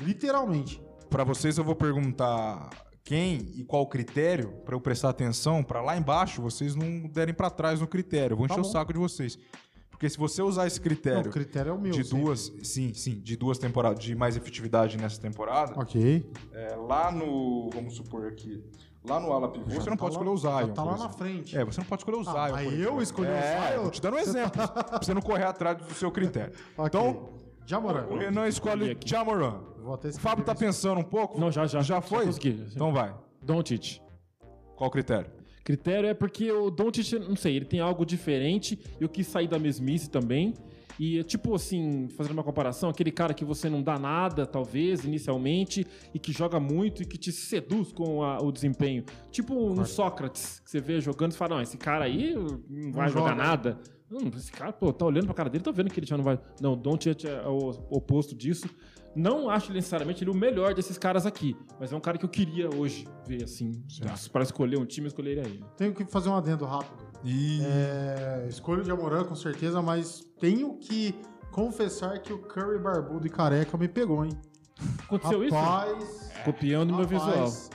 Literalmente. Pra vocês eu vou perguntar quem e qual critério pra eu prestar atenção pra lá embaixo vocês não derem pra trás no critério. Eu vou Tá encher o saco de vocês. Porque se você usar esse Não, critério o critério é o meu. de sempre. duas, sim, sim, de duas temporadas, de mais efetividade nessa temporada, Ok. é, lá no, vamos supor aqui, lá no ala pivô, você não tá pode lá- escolher o Zion. já Tá lá na frente. É, você não pode escolher o Ah, Zion. mas por eu escolhi o é, Zion? Tô te dando um exemplo. pra você não correr atrás do seu critério. Ok. Então, Jamoran. o Renan escolhe. Jamoran. Vou até O Fábio tá pensando um pouco? Não, já, já. Já foi? consegui. Então vai. Doncic. Qual o critério? Critério é porque o Doncic, não sei, ele tem algo diferente. Eu quis sair da mesmice também. E, tipo assim, fazendo uma comparação, aquele cara que você não dá nada, talvez, inicialmente, e que joga muito e que te seduz com a- o desempenho. Tipo um Sócrates, que você vê jogando e fala, não, esse cara aí não vai jogar joga. nada. Hum, esse cara, pô, tá olhando pra cara dele, tá vendo que ele já não vai... Não, o Doncic é o oposto disso. Não acho necessariamente ele o melhor desses caras aqui, mas é um cara que eu queria hoje ver, assim, para escolher um time, eu escolheria ele. Tenho que fazer um adendo rápido. E É, escolho o Jamoran com certeza, mas tenho que confessar que o Curry barbudo e careca me pegou, hein? Aconteceu isso? Rapaz, Copiando meu visual. rapaz.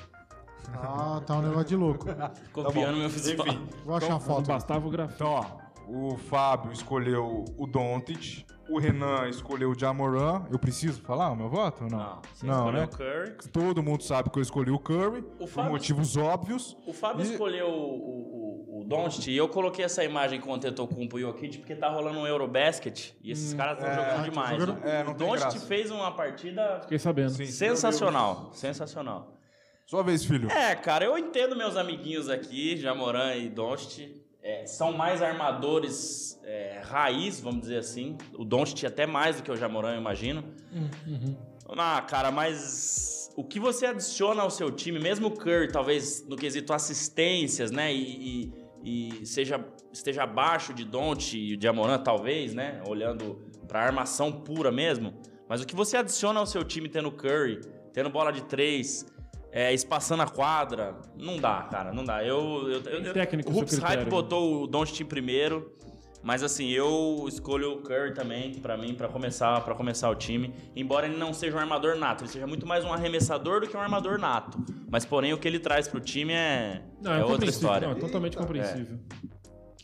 Ah, tá um negócio de louco. Copiando meu visual. Vou achar a Não foto. bastava o grafite. Então, ó, o Fábio escolheu o Doncic, o Renan escolheu o Jamoran. Eu preciso falar o meu voto ou não? Não, você não, escolheu né? o Curry. Todo mundo sabe que eu escolhi o Curry, O por Fábio- motivos óbvios. O Fábio E- escolheu o, o, o, Doncic e eu coloquei essa imagem com o Antetokounmpo e o Jokic porque tá rolando um Eurobasket e esses caras estão é, jogando demais. jogando- O- é, não o Doncic fez uma partida Fiquei sabendo. Sim. sensacional, sensacional. Sua vez, filho. É, cara, eu entendo meus amiguinhos aqui, Jamoran e Doncic. É, são mais armadores é, raiz, vamos dizer assim. O Doncic até mais do que o Jamoran, eu imagino. Ah, cara, mas o que você adiciona ao seu time, mesmo o Curry, talvez no quesito assistências, né? E, e- e seja, esteja abaixo de Doncic e de Jamoran, talvez, né? Olhando pra armação pura mesmo. Mas o que você adiciona ao seu time tendo Curry, tendo bola de três, é, espaçando a quadra, não dá, cara, não dá. Eu, eu, eu, eu- técnico o Hoops Hype né? botou o Doncic em primeiro. Mas assim, eu escolho o Curry também, pra mim, pra começar, para começar o time. Embora ele não seja um armador nato, ele seja muito mais um arremessador do que um armador nato. Mas porém o que ele traz pro time é, Não, é é, outra compreensível. história. Não, é totalmente compreensível.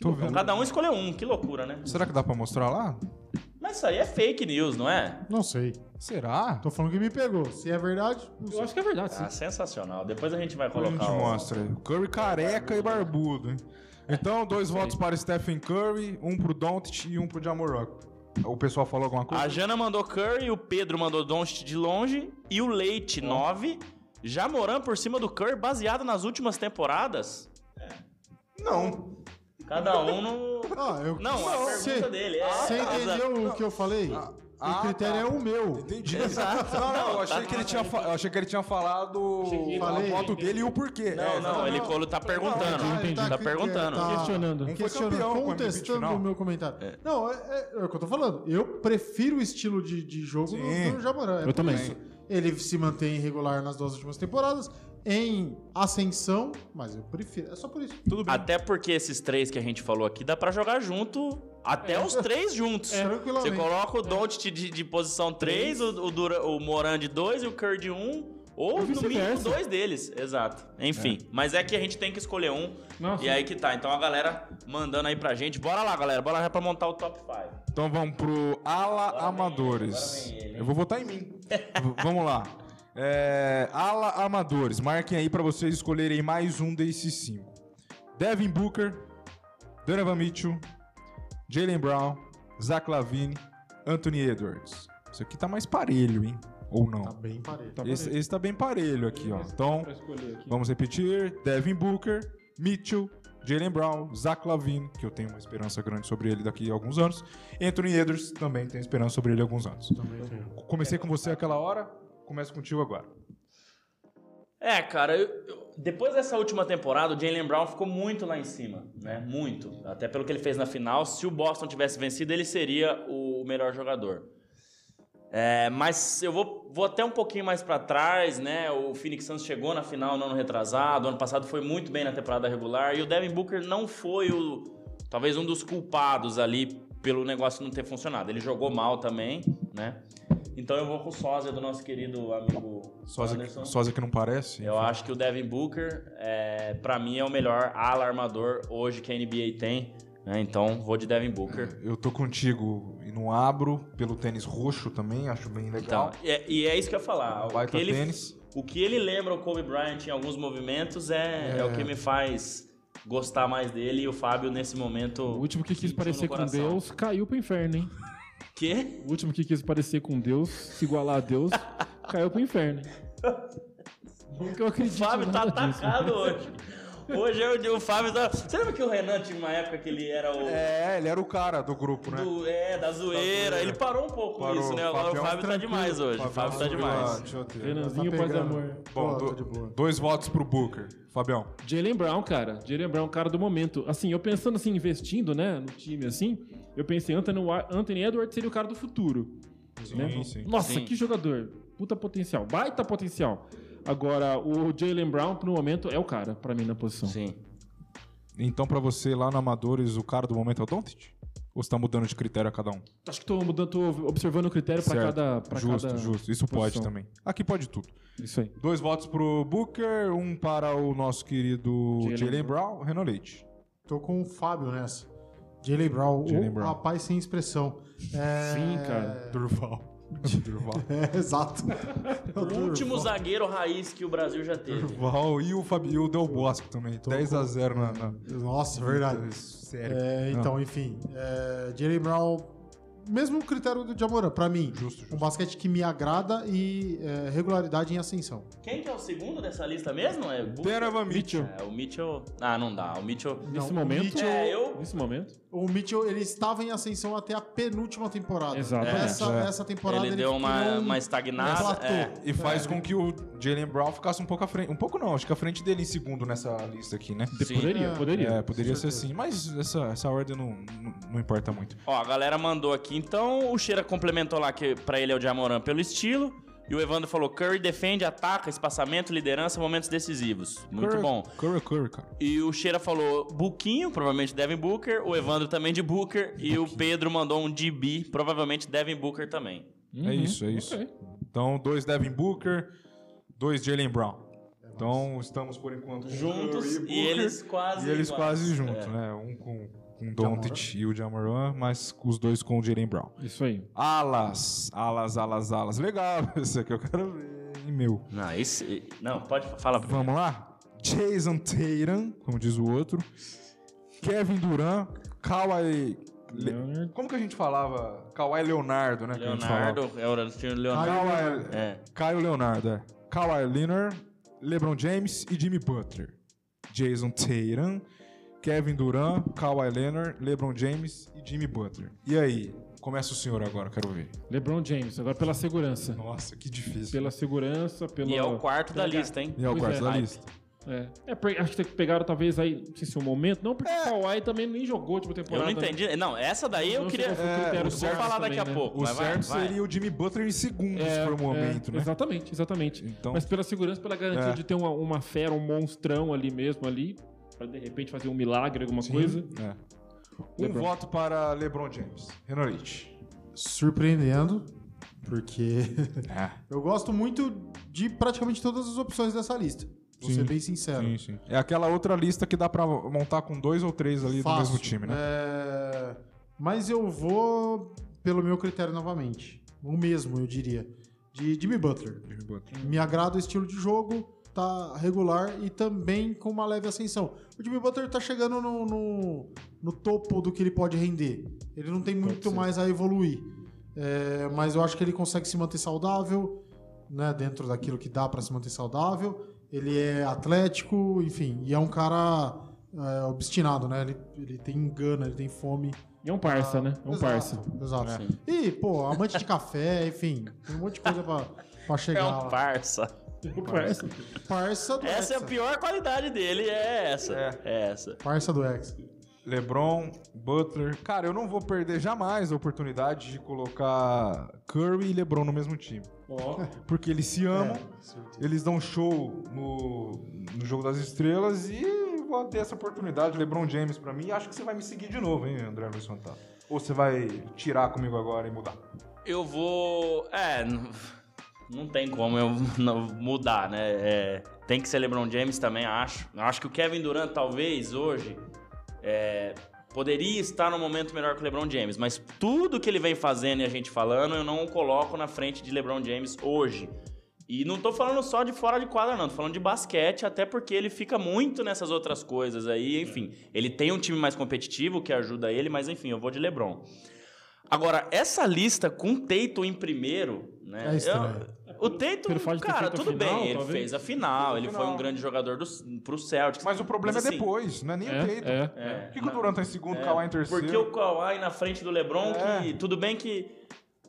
Tô Então, vendo. cada um escolheu um, que loucura, né? Será que dá pra mostrar lá? Mas isso aí é fake news, não é? Não sei. Será? Tô falando que me pegou. Se é verdade, não sei. Eu acho que é verdade, sim. Ah, sensacional. Depois a gente vai Depois a colocar gente o... mostra aí. Curry careca e barbudo, hein? Então, dois votos para Stephen Curry, um pro Doncic e um pro Jamoran. O pessoal falou alguma coisa? A Jana mandou Curry, o Pedro mandou Doncic de longe e o Leite 9. Jamoran por cima do Curry, baseado nas últimas temporadas. Não. Cada um no... Ah, eu... Não, a Cê- pergunta dele é... Você Exato. entendeu o que eu falei? Ah, o critério tá. é o meu. Entendi. Exato. Não, não, eu Não, achei, tá- que ele tinha fa- eu achei que ele tinha falado Cheguei. a Falei. foto dele e o porquê. Não, É, não, ele colo tá perguntando. Não, entendi. Tá perguntando. Questionando. Um foi questionando, campeão com o MVP contestando o meu comentário. Não, é, é- é o que eu tô falando. Eu prefiro o estilo de, de jogo do, Sim. do Jamoran. É Eu também. isso. Ele se mantém irregular nas duas últimas temporadas. Em ascensão, mas eu prefiro. É só por isso. Tudo bem. Até porque esses três que a gente falou aqui dá pra jogar junto, até É. os três juntos. É, Você coloca o Doncic de, de posição 3, o, o, Dura- o Moran de 2 e o Curry de 1, um, ou no mínimo dois deles. Exato. Enfim, mas é que a gente tem que escolher um. Nossa. E aí que tá. Então a galera mandando aí pra gente. Bora lá, galera. Bora lá pra montar o top 5. Então vamos pro Ala Agora vem Amadores. ele, agora vem ele? Eu vou votar em mim. Vamos lá. É, Ala Amadores. Marquem aí pra vocês escolherem mais um desses cinco. Devin Booker, Donovan Mitchell, Jalen Brown, Zach Lavine, Anthony Edwards. Isso aqui tá mais parelho, hein? Ou não? Tá bem parelho. Tá Esse, parelho. esse tá bem parelho aqui, ó. Então, aqui. Vamos repetir: Devin Booker, Mitchell, Jalen Brown, Zach Lavine, que eu tenho uma esperança grande sobre ele daqui a alguns anos. Anthony Edwards também tenho esperança sobre ele há alguns anos. Também tenho. Comecei com você aquela hora, começo contigo agora. É, cara, eu- eu- depois dessa última temporada, o Jalen Brown ficou muito lá em cima, né? Muito. Até pelo que ele fez na final. Se o Boston tivesse vencido, ele seria o melhor jogador. É, mas eu vou, vou até um pouquinho mais pra trás, né? O Phoenix Suns chegou na final no ano retrasado, ano passado foi muito bem na temporada regular e o Devin Booker não foi o talvez um dos culpados ali pelo negócio não ter funcionado. Ele jogou mal também, né? Então eu vou com o sósia do nosso querido amigo Sósia, Anderson. sósia que não parece. Eu acho que o Devin Booker, é, para mim, é o melhor ala armador hoje que a NBA tem. né? Então, vou de Devin Booker. Eu tô contigo e não abro pelo tênis roxo também, acho bem legal. Então, e é, e é isso que eu ia falar. O Baita que, ele, tênis. o que ele lembra o Kobe Bryant em alguns movimentos é, é. o que me faz gostar mais dele. E o Fábio, nesse momento. O último que quis parecer com. Deus caiu pro inferno, hein? Quê? O último que quis parecer com Deus, se igualar a Deus, caiu pro inferno. que eu O acredite Fábio tá disso. atacado hoje. Hoje é o Fábio tá. Você lembra que o Renan tinha uma época que ele era o. É, ele era o cara do grupo, né? do- é, da zoeira. Ele parou um pouco com Parou. isso, né? Agora o Fábio tá demais hoje. O Fábio tá demais. a tioteira. Renanzinho, Tá paz e amor. Bom, do- boa. dois votos pro Booker. Fabião. Jalen Brown, cara. Jalen Brown, cara do momento. Assim, eu pensando assim, investindo, né, no time, assim, eu pensei, Anthony, Anthony Edwards seria o cara do futuro. né? Sim, sim. Nossa, Sim. que jogador. Puta potencial. Baita potencial. Agora, o Jalen Brown, no momento, é o cara, pra mim, na posição. Sim. Então, pra você lá no Amadores, o cara do momento é o Doncic? Ou você tá mudando de critério a cada um? Acho que tô mudando, tô observando o critério pra Certo. cada. Pra justo, cada justo. Isso pode posição. também. Aqui pode tudo. Isso aí. Dois votos pro Booker, um para o nosso querido Jalen Brown, Renan Leite. Tô com o Fábio nessa. Jalen Brown, Jalen o Brown. rapaz sem expressão. É... Sim, cara. Durval. Durval. É, exato. É O Durval. último zagueiro raiz que o Brasil já teve. Durval e o, Fabi, e o Del Bosco também. 10 a 0 na, na... Nossa, verdade. Sério. É, então, enfim. É, Jalen Brown, mesmo critério do Jamoran, pra mim. Justo, justo. Um basquete que me agrada e é, regularidade em ascensão. Quem que é o segundo dessa lista mesmo? É Booker? Donovan Mitchell. É, o Mitchell. Ah, não dá. O Mitchell. Nesse Não, o momento. Mitchell- É, eu. Nesse momento. O Mitchell, ele estava em ascensão até a penúltima temporada. Exatamente. Essa, É. essa temporada Ele ele, deu uma, um- uma um estagnada. platô. é. E faz com que o Jalen Brown ficasse um pouco à frente. Um pouco não, acho que à frente dele em segundo nessa lista aqui, né? Sim. Poderia, É. poderia. É, poderia ser assim, mas essa, essa ordem não, não, não importa muito. Ó, a galera mandou aqui. Então, o Cheira complementou lá que pra ele é o Jamoran pelo estilo. E o Evandro falou: Curry defende, ataca, espaçamento, liderança, momentos decisivos. Muito Curry- bom. Curry, Curry, cara. E o Cheira falou Buquinho, provavelmente Devin Booker. O Evandro também de Booker. E o Pedro mandou um DB, provavelmente Devin Booker também. Uhum. É isso, é isso. Ok. Então, dois Devin Booker, dois Jalen Brown. Então, estamos por enquanto Juntos Curry e eles quase E eles iguais. quase juntos, É. né? Um com, com Doncic e o Jamoran, mas os dois com o Jalen Brown. Isso aí. Alas, alas, alas, alas. Legal, esse aqui eu quero ver, meu. Não, esse. Não, pode falar. Vamos lá? Jason Tatum, como diz o outro. Kevin Durant, Kawhi... Le-. Como que a gente falava? Kawhi Leonardo, né? que a gente falava. Leonardo. É o Leonardo. Kawhi, É. Caio Leonardo, é. Kawhi Leonard, LeBron James e Jimmy Butler. Jason Tatum, Kevin Durant, Kawhi Leonard, LeBron James e Jimmy Butler. E aí? Começa o senhor agora, quero ver. LeBron James, agora pela segurança. Nossa, que difícil. Pela segurança, pela. E é o quarto da lista, hein? E é o Pois quarto é. da lista. É, é porque acho que pegaram talvez aí, não sei se um momento, não, porque o Kawhi também nem jogou tipo Eu temporada. não entendi. Não, essa daí eu Não queria. foi o eu vou Certo falar daqui a né? pouco. O certo vai. seria o Jimmy Butler em segundos, É, se for o momento, é, né? Exatamente, exatamente. Então- Mas pela segurança, pela garantia É. de ter uma, uma fera, um monstrão ali mesmo ali, pra de repente fazer um milagre, alguma coisa. É. Um LeBron. voto para LeBron James. Renan Leite. Surpreendendo, porque É. eu gosto muito de praticamente todas as opções dessa lista. Vou Sim. ser bem sincero. Sim, sim. É aquela outra lista que dá pra montar com dois ou três ali do Fácil. mesmo time, né? É, Mas eu vou pelo meu critério novamente. O mesmo, eu diria. De Jimmy Butler. Jimmy Butler. Me agrada o estilo de jogo, tá regular e também com uma leve ascensão. O Jimmy Butler tá chegando no, no, no topo do que ele pode render. Ele não tem muito mais a evoluir. É, mas eu acho que ele consegue se manter saudável, né? Dentro daquilo que dá pra se manter saudável. Ele é atlético, enfim, e é um cara é, obstinado, né? Ele, ele tem gana, ele tem fome. E é um parça, né? É um Exato, parça. Exato. Sim. E, pô, amante de café, enfim, tem um monte de coisa pra, pra chegar É lá. um parça. Parça. Parça do Essa é a Hexa. pior qualidade dele, é essa. É. É essa. Parça do X. LeBron, Butler. Cara, eu não vou perder jamais a oportunidade de colocar Curry e LeBron no mesmo time. Ó, Porque eles se amam, É, eles dão show no, no Jogo das Estrelas e vou ter essa oportunidade. LeBron James pra mim. Acho que você vai me seguir de novo, hein, André Luiz Fantasma? Ou você vai tirar comigo agora e mudar? Eu vou. É. Não tem como eu mudar, né? É, tem que ser LeBron James também, acho. Acho que o Kevin Durant, talvez, hoje, é, poderia estar no momento melhor que o LeBron James. Mas tudo que ele vem fazendo e a gente falando, eu não o coloco na frente de LeBron James hoje. E não tô falando só de fora de quadra, não. Tô falando de basquete, até porque ele fica muito nessas outras coisas aí. Enfim, ele tem um time mais competitivo que ajuda ele, mas enfim, eu vou de LeBron. Agora, essa lista com Tatum em primeiro, né? É estranho. eu- o Tatum, ter cara, tudo final, bem, ele talvez. fez a final, ele foi um grande jogador do, pro Celtics. Mas o problema Mas, é assim, depois, não é nem o é, Tatum. é. É, Por que, que o Durant tá em segundo, o é, Kawhi em terceiro? Porque o Kawhi na frente do LeBron, É. que tudo bem que.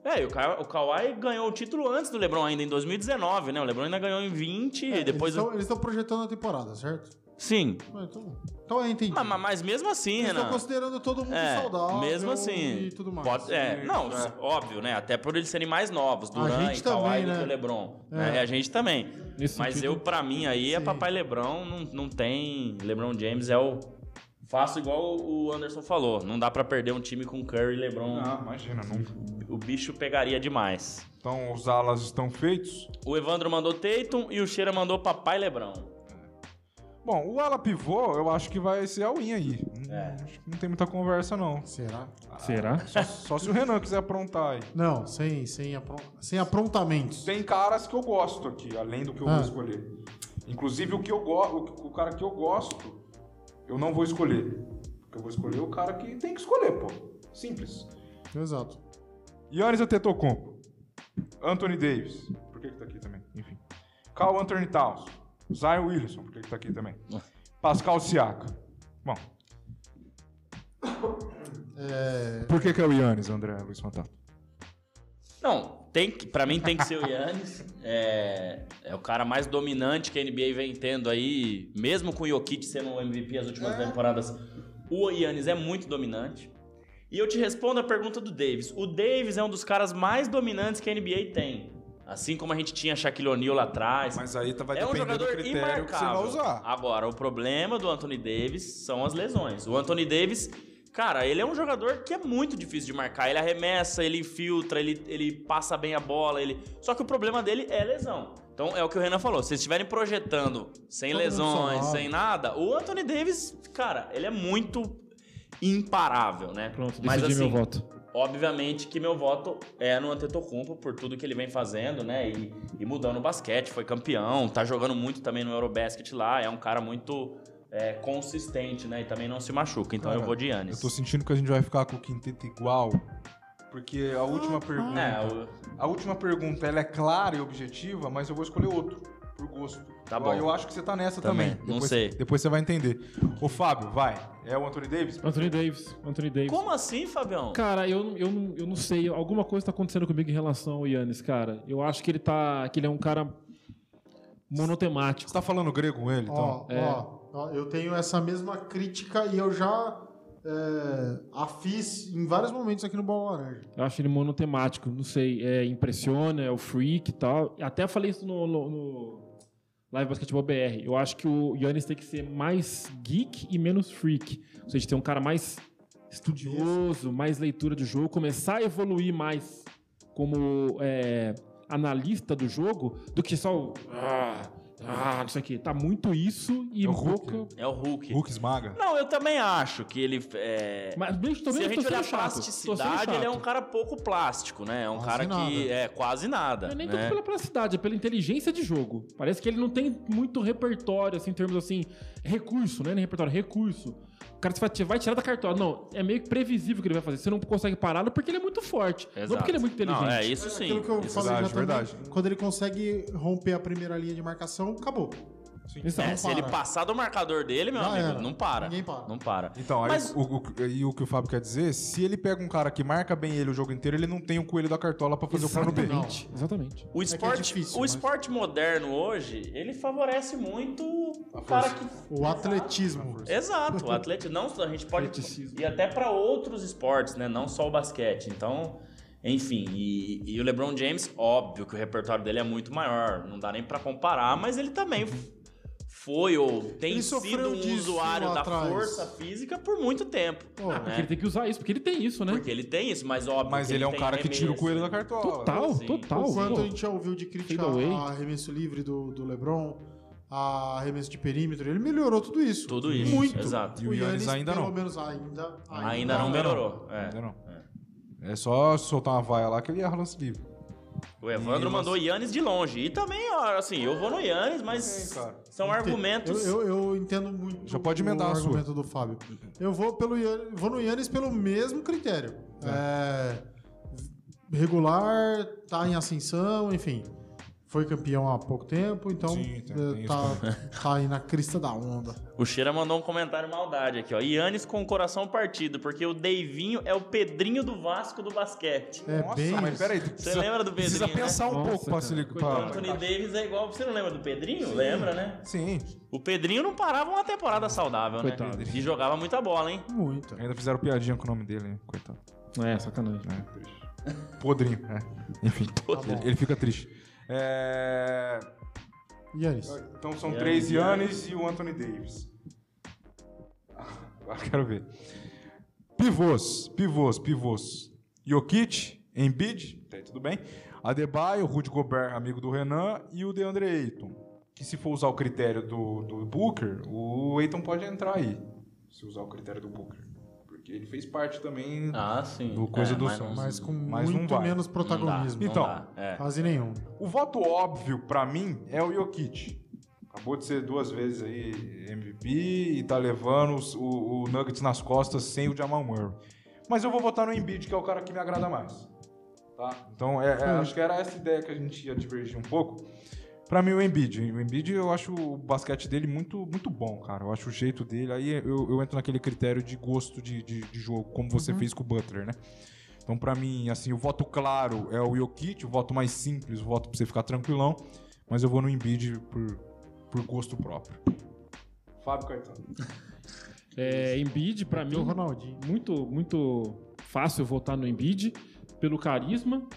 É, e o Kawhi, o Kawhi ganhou o título antes do LeBron ainda, em 2019, né? O LeBron ainda ganhou em 20, É, depois. Eles estão projetando a temporada, certo? Sim. Ah, Então, então é entendi. Mas, mas- mas mesmo assim, Renan. considerando todo mundo É, saudável mesmo assim. e tudo mais. Pode, é, não, é. óbvio, né? Até por eles serem mais novos, Durant gente e Kawhi também, do né? que o LeBron. É. né? E a gente também. Nesse Mas sentido- eu, pra mim, aí é papai LeBron, não, não tem. LeBron James é o. Faço igual o Anderson falou. Não dá pra perder um time com Curry e LeBron. Ah, imagina, nunca. O bicho pegaria demais. Então os alas estão feitos. O Evandro mandou Tatum e o Cheira mandou papai LeBron. Bom, o ala pivô, eu acho que vai ser a win aí. Hum, É. Acho que não tem muita conversa, não. Será? Será? Só, só se o Renan quiser aprontar aí. Não, sem, sem, apron- sem aprontamentos. Tem caras que eu gosto aqui, além do que eu Ah. vou escolher. Inclusive o que eu gosto, o, o cara que eu gosto, eu não vou escolher. Porque eu vou escolher o cara que tem que escolher, pô. Simples. Exato. Yannis Antetokounmpo. Anthony Davis. Por que que tá aqui também? Enfim. Carl Anthony Towns. Zion Williamson. Por que que tá aqui também? Pascal Siaka. Bom. É, Por que que é o Yannis, André Luiz Fantasma? Não, tem que, pra mim tem que ser o Yannis. É, é o cara mais dominante que a NBA vem tendo aí, mesmo com o Jokic sendo o MVP as últimas temporadas. O Yannis é muito dominante. E eu te respondo a pergunta do Davis. O Davis é um dos caras mais dominantes que a NBA tem. Assim como a gente tinha Shaquille O'Neal lá atrás. Mas aí tá- vai é um depender do jogador critério que você vai usar. Agora, o problema do Anthony Davis são as lesões. O Anthony Davis, cara, ele é um jogador que é muito difícil de marcar. Ele arremessa, ele infiltra, ele, ele passa bem a bola. Ele... Só que o problema dele é lesão. Então é o que o Renan falou. Se vocês estiverem projetando sem Todo lesões, sem nada, o Anthony Davis, cara, ele é muito imparável, né? Pronto, Mas decidi assim, meu voto. Obviamente que meu voto é no Antetokounmpo por tudo que ele vem fazendo, né? E, e mudando o basquete, foi campeão, tá jogando muito também no Eurobasket lá, é um cara muito é, consistente, né? E também não se machuca, então Cara, eu vou de Eu Yannis. tô sentindo que a gente vai ficar com o quinteto igual. Porque a última pergunta. É, o- A última pergunta ela é clara e objetiva, mas eu vou escolher outro, por gosto. Tá Eu- bom. Eu acho que você tá nessa Também, também. não Depois- sei. Depois você vai entender. Ô, Fábio, vai. É o Anthony Davis? Anthony Davis. Anthony Davis. Como assim, Fabião? Cara, eu, não- eu, não, eu não sei. Alguma coisa tá acontecendo comigo em relação ao Yannis, cara. Eu acho que ele tá. que ele é um cara monotemático. Você tá falando grego com ele, então? Ó, É. ó, ó, eu tenho essa mesma crítica e eu já é, a fiz em vários momentos aqui no Bola Laranja. Eu acho ele monotemático, não sei, é, impressiona, é o freak e tal. Até falei isso no, no, no Live Basketball BR. Eu acho que o Yannis tem que ser mais geek e menos freak. Ou seja, ter um cara mais estudioso, mais leitura de jogo, começar a evoluir mais como é, analista do jogo do que só. Ah, ah, não sei o que. Tá muito isso e É o Hulk. pouco. É o Hulk. Hulk esmaga. Não, eu também acho que ele. É... Mas bem, tô Se a gente olhar a chato, plasticidade, ele é um cara pouco plástico, né? É um Quase cara nada. que é quase nada. Não é nem né? tanto pela plasticidade, é pela inteligência de jogo. Parece que ele não tem muito repertório, assim, em termos assim, recurso, né? Nem repertório, recurso. O cara vai vai tirar da cartola. Não, é meio que previsível o que ele vai fazer. Você não consegue pará-lo porque ele é muito forte. Não Exato. porque ele é muito inteligente. Não, é isso sim. Aquilo que eu Isso falei verdade, já também, verdade. quando ele consegue romper a primeira linha de marcação, acabou. Exato. É, se ele para. passar do marcador dele, meu Já amigo, era. não para. Ninguém para. Não para. Então, aí Mas- o, o- e o que o Fábio quer dizer, se ele pega um cara que marca bem ele o jogo inteiro, ele não tem o coelho da cartola pra fazer o plano B. Exatamente. Exatamente. O que é esporte, difícil, o mas- esporte moderno hoje, ele favorece muito o cara que. O atletismo. Exato, o atleta. Não, a gente pode Atleticismo. ir até para outros esportes, né? Não só o basquete. Então, enfim, e, e o LeBron James, óbvio que o repertório dele é muito maior. Não dá nem para comparar, mas ele também f- foi ou tem Ele sido sofreu um disso usuário da atrás. força física por muito tempo. Pô, Porque né? ele tem que usar isso, porque ele tem isso, né? Porque ele tem isso, mas óbvio. Mas que ele é um cara que tira o coelho da cartola. Total, Sim. total. O quanto a gente já ouviu de crítica a arremesso livre do, do LeBron, a arremesso de perímetro, ele melhorou tudo isso. Tudo isso, Muito. exato. E o Yannis ainda pelo não. menos ainda, Ainda não melhorou. É. Ainda não. É só soltar uma vaia lá que ele erra lance livre. O Evandro E mandou você- Yannis de longe. E também, ó, assim, eu vou no Yannis, mas são argumentos. Eu, eu, eu entendo muito Já pode o emendar sua. argumento do Fábio. Eu vou, pelo, Yan- vou no Yannis pelo mesmo critério. É, regular, tá em ascensão, enfim. Foi campeão há pouco tempo, então Sim, tem- é, tem isso tá, tá aí na crista da onda. O Cheira mandou um comentário maldade aqui, ó. Yannis com o coração partido, porque o Deivinho é o Pedrinho do Vasco do basquete. É Nossa, bem. mas peraí. Você precisa- lembra do Pedrinho, Precisa né? pensar um Nossa, pouco pra se ligar. O. Anthony Davis é igual. Você não lembra do Pedrinho? Lembra, né? Sim. O Pedrinho não parava uma temporada saudável, Coitado. né? E jogava muita bola, hein? Muito. Ainda fizeram piadinha com o nome dele, hein? coitado. É, sacanagem. É, triste. Podrinho, é. Enfim, ele, ele fica triste. É... Yannis. Então são Giannis, três. Yannis e o Anthony Davis. Agora quero ver. Pivôs, pivôs, pivôs. Jokic, Embiid, tá aí, tudo bem. Adebayo, Rudy Gobert, amigo do Renan, e o DeAndre Ayton. Que se for usar o critério do, do Booker, o Ayton pode entrar aí. Se usar o critério do Booker. Ele fez parte também Ah, sim. do coisa do mas Suns. não- Mas com Mas muito menos não protagonismo. dá, não Então. dá, é. Quase nenhum. O voto óbvio pra mim é o Jokic. Acabou de ser duas vezes aí MVP e tá levando os- o, o Nuggets nas costas sem o Jamal Murray. Mas eu vou votar no Embiid, que é o cara que me agrada mais. Tá? Então, é- é, acho que era essa ideia que a gente ia divergir um pouco. Pra mim, o Embiid. O Embiid, eu acho o basquete dele muito, muito bom, cara. Eu acho o jeito dele. Aí eu, eu entro naquele critério de gosto de, de, de jogo, como você fez com o Butler, né? Então, pra mim, assim, o voto claro é o Jokic, o voto mais simples, o voto pra você ficar tranquilão. Mas eu vou no Embiid por, por gosto próprio. Fábio Caetano. É, Embiid, pra mim, Ronaldinho. muito, muito fácil votar no Embiid, pelo carisma,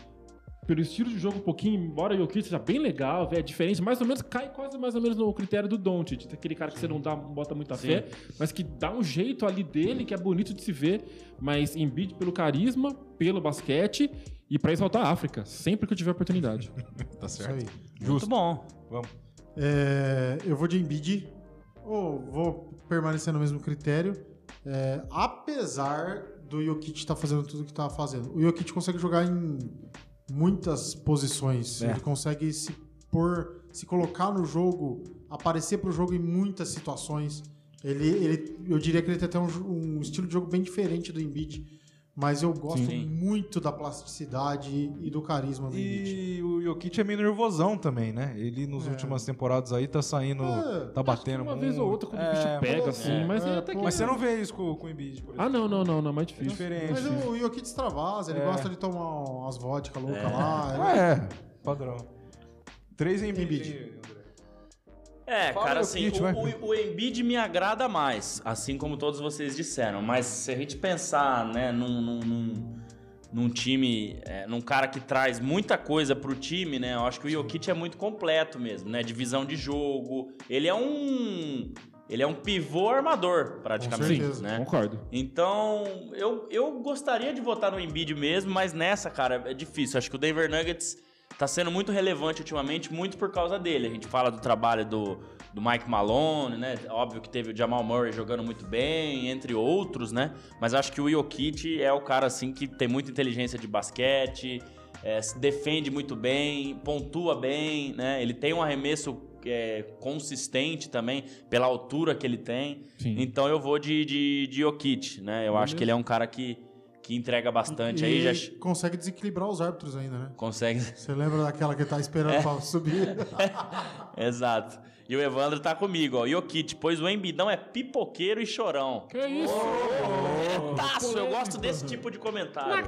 pelo estilo de jogo um pouquinho, embora o Jokic seja bem legal, é diferente, mais ou menos, cai quase mais ou menos no critério do Doncic, aquele cara que você não dá, bota muita Sim. fé, mas que dá um jeito ali dele que é bonito de se ver, mas Embiid pelo carisma, pelo basquete e pra exaltar a África, sempre que eu tiver oportunidade. Tá Isso certo. aí. Muito bom. Vamos. É, eu vou de Embiid. Ou vou permanecer no mesmo critério. É, apesar do Jokic estar fazendo tudo que está fazendo. O Jokic consegue jogar em muitas posições. É. Ele consegue se pôr, se colocar no jogo, aparecer pro jogo em muitas situações. Ele, ele, eu diria que ele tem até um, um estilo de jogo bem diferente do Embiid. Mas eu gosto Sim. muito da plasticidade e do carisma do. E o Jokic é meio nervosão também, né? Ele, nas É. últimas temporadas aí, tá saindo... É, tá batendo Uma muito. vez ou outra, quando o bicho É, pega, assim, é. mas é, É, até que... Mas você não vê isso com, com o Embiid, por exemplo. Ah, não, não, não, não, é mais É difícil. diferente. Mas o, Jokic extravasa, ele É. gosta de tomar umas vodka louca lá. Ah, é. Padrão. Três Embiid. Embiid. É, Fala cara, assim, o, o, o Embiid me agrada mais, assim como todos vocês disseram. Mas se a gente pensar, né, num, num, num, num time, é, num cara que traz muita coisa pro time, né? Eu acho que o Jokic é muito completo mesmo, né? Divisão de jogo. Ele é um. Ele é um pivô armador, praticamente, certeza. né? Concordo. Então, eu, eu gostaria de votar no Embiid mesmo, mas nessa, cara, é difícil. Acho que o Denver Nuggets tá sendo muito relevante ultimamente, muito por causa dele. A gente fala do trabalho do, do Mike Malone, né? Óbvio que teve o Jamal Murray jogando muito bem, entre outros, né? Mas acho que o Jokic é o cara, assim, que tem muita inteligência de basquete, é, se defende muito bem, pontua bem, né? Ele tem um arremesso é, consistente também, pela altura que ele tem. Sim. Então eu vou de, de, de Jokic, né? Eu acho que ele é um cara que, que entrega bastante. E Aí já consegue desequilibrar os árbitros ainda, né? consegue. Você lembra daquela que tá esperando É. pra subir? Exato. E o Evandro tá comigo, ó. Jokic, pois o Embidão é pipoqueiro e chorão. Que isso? Taço, eu gosto desse tipo de comentário.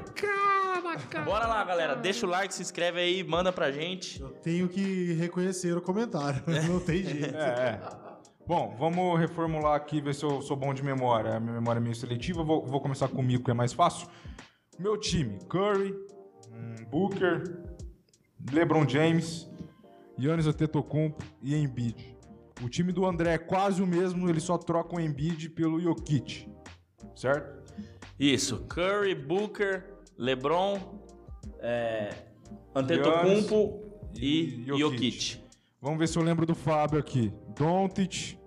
Bora lá, galera. Deixa o like, se inscreve aí, manda pra gente. Eu tenho que reconhecer o comentário. Não tem jeito. É, é. Bom, vamos reformular aqui, ver se eu sou bom de memória. A minha memória é meio seletiva. Vou, vou começar comigo, que é mais fácil. Meu time: Curry, hum, Booker, LeBron James, Giannis Antetokounmpo e Embiid. O time do André é quase o mesmo, ele só troca o Embiid pelo Jokic. Certo? Isso. Curry, Booker, LeBron, é, Antetokounmpo e e Jokic. Jokic. Vamos ver se eu lembro do Fábio aqui. Doncic,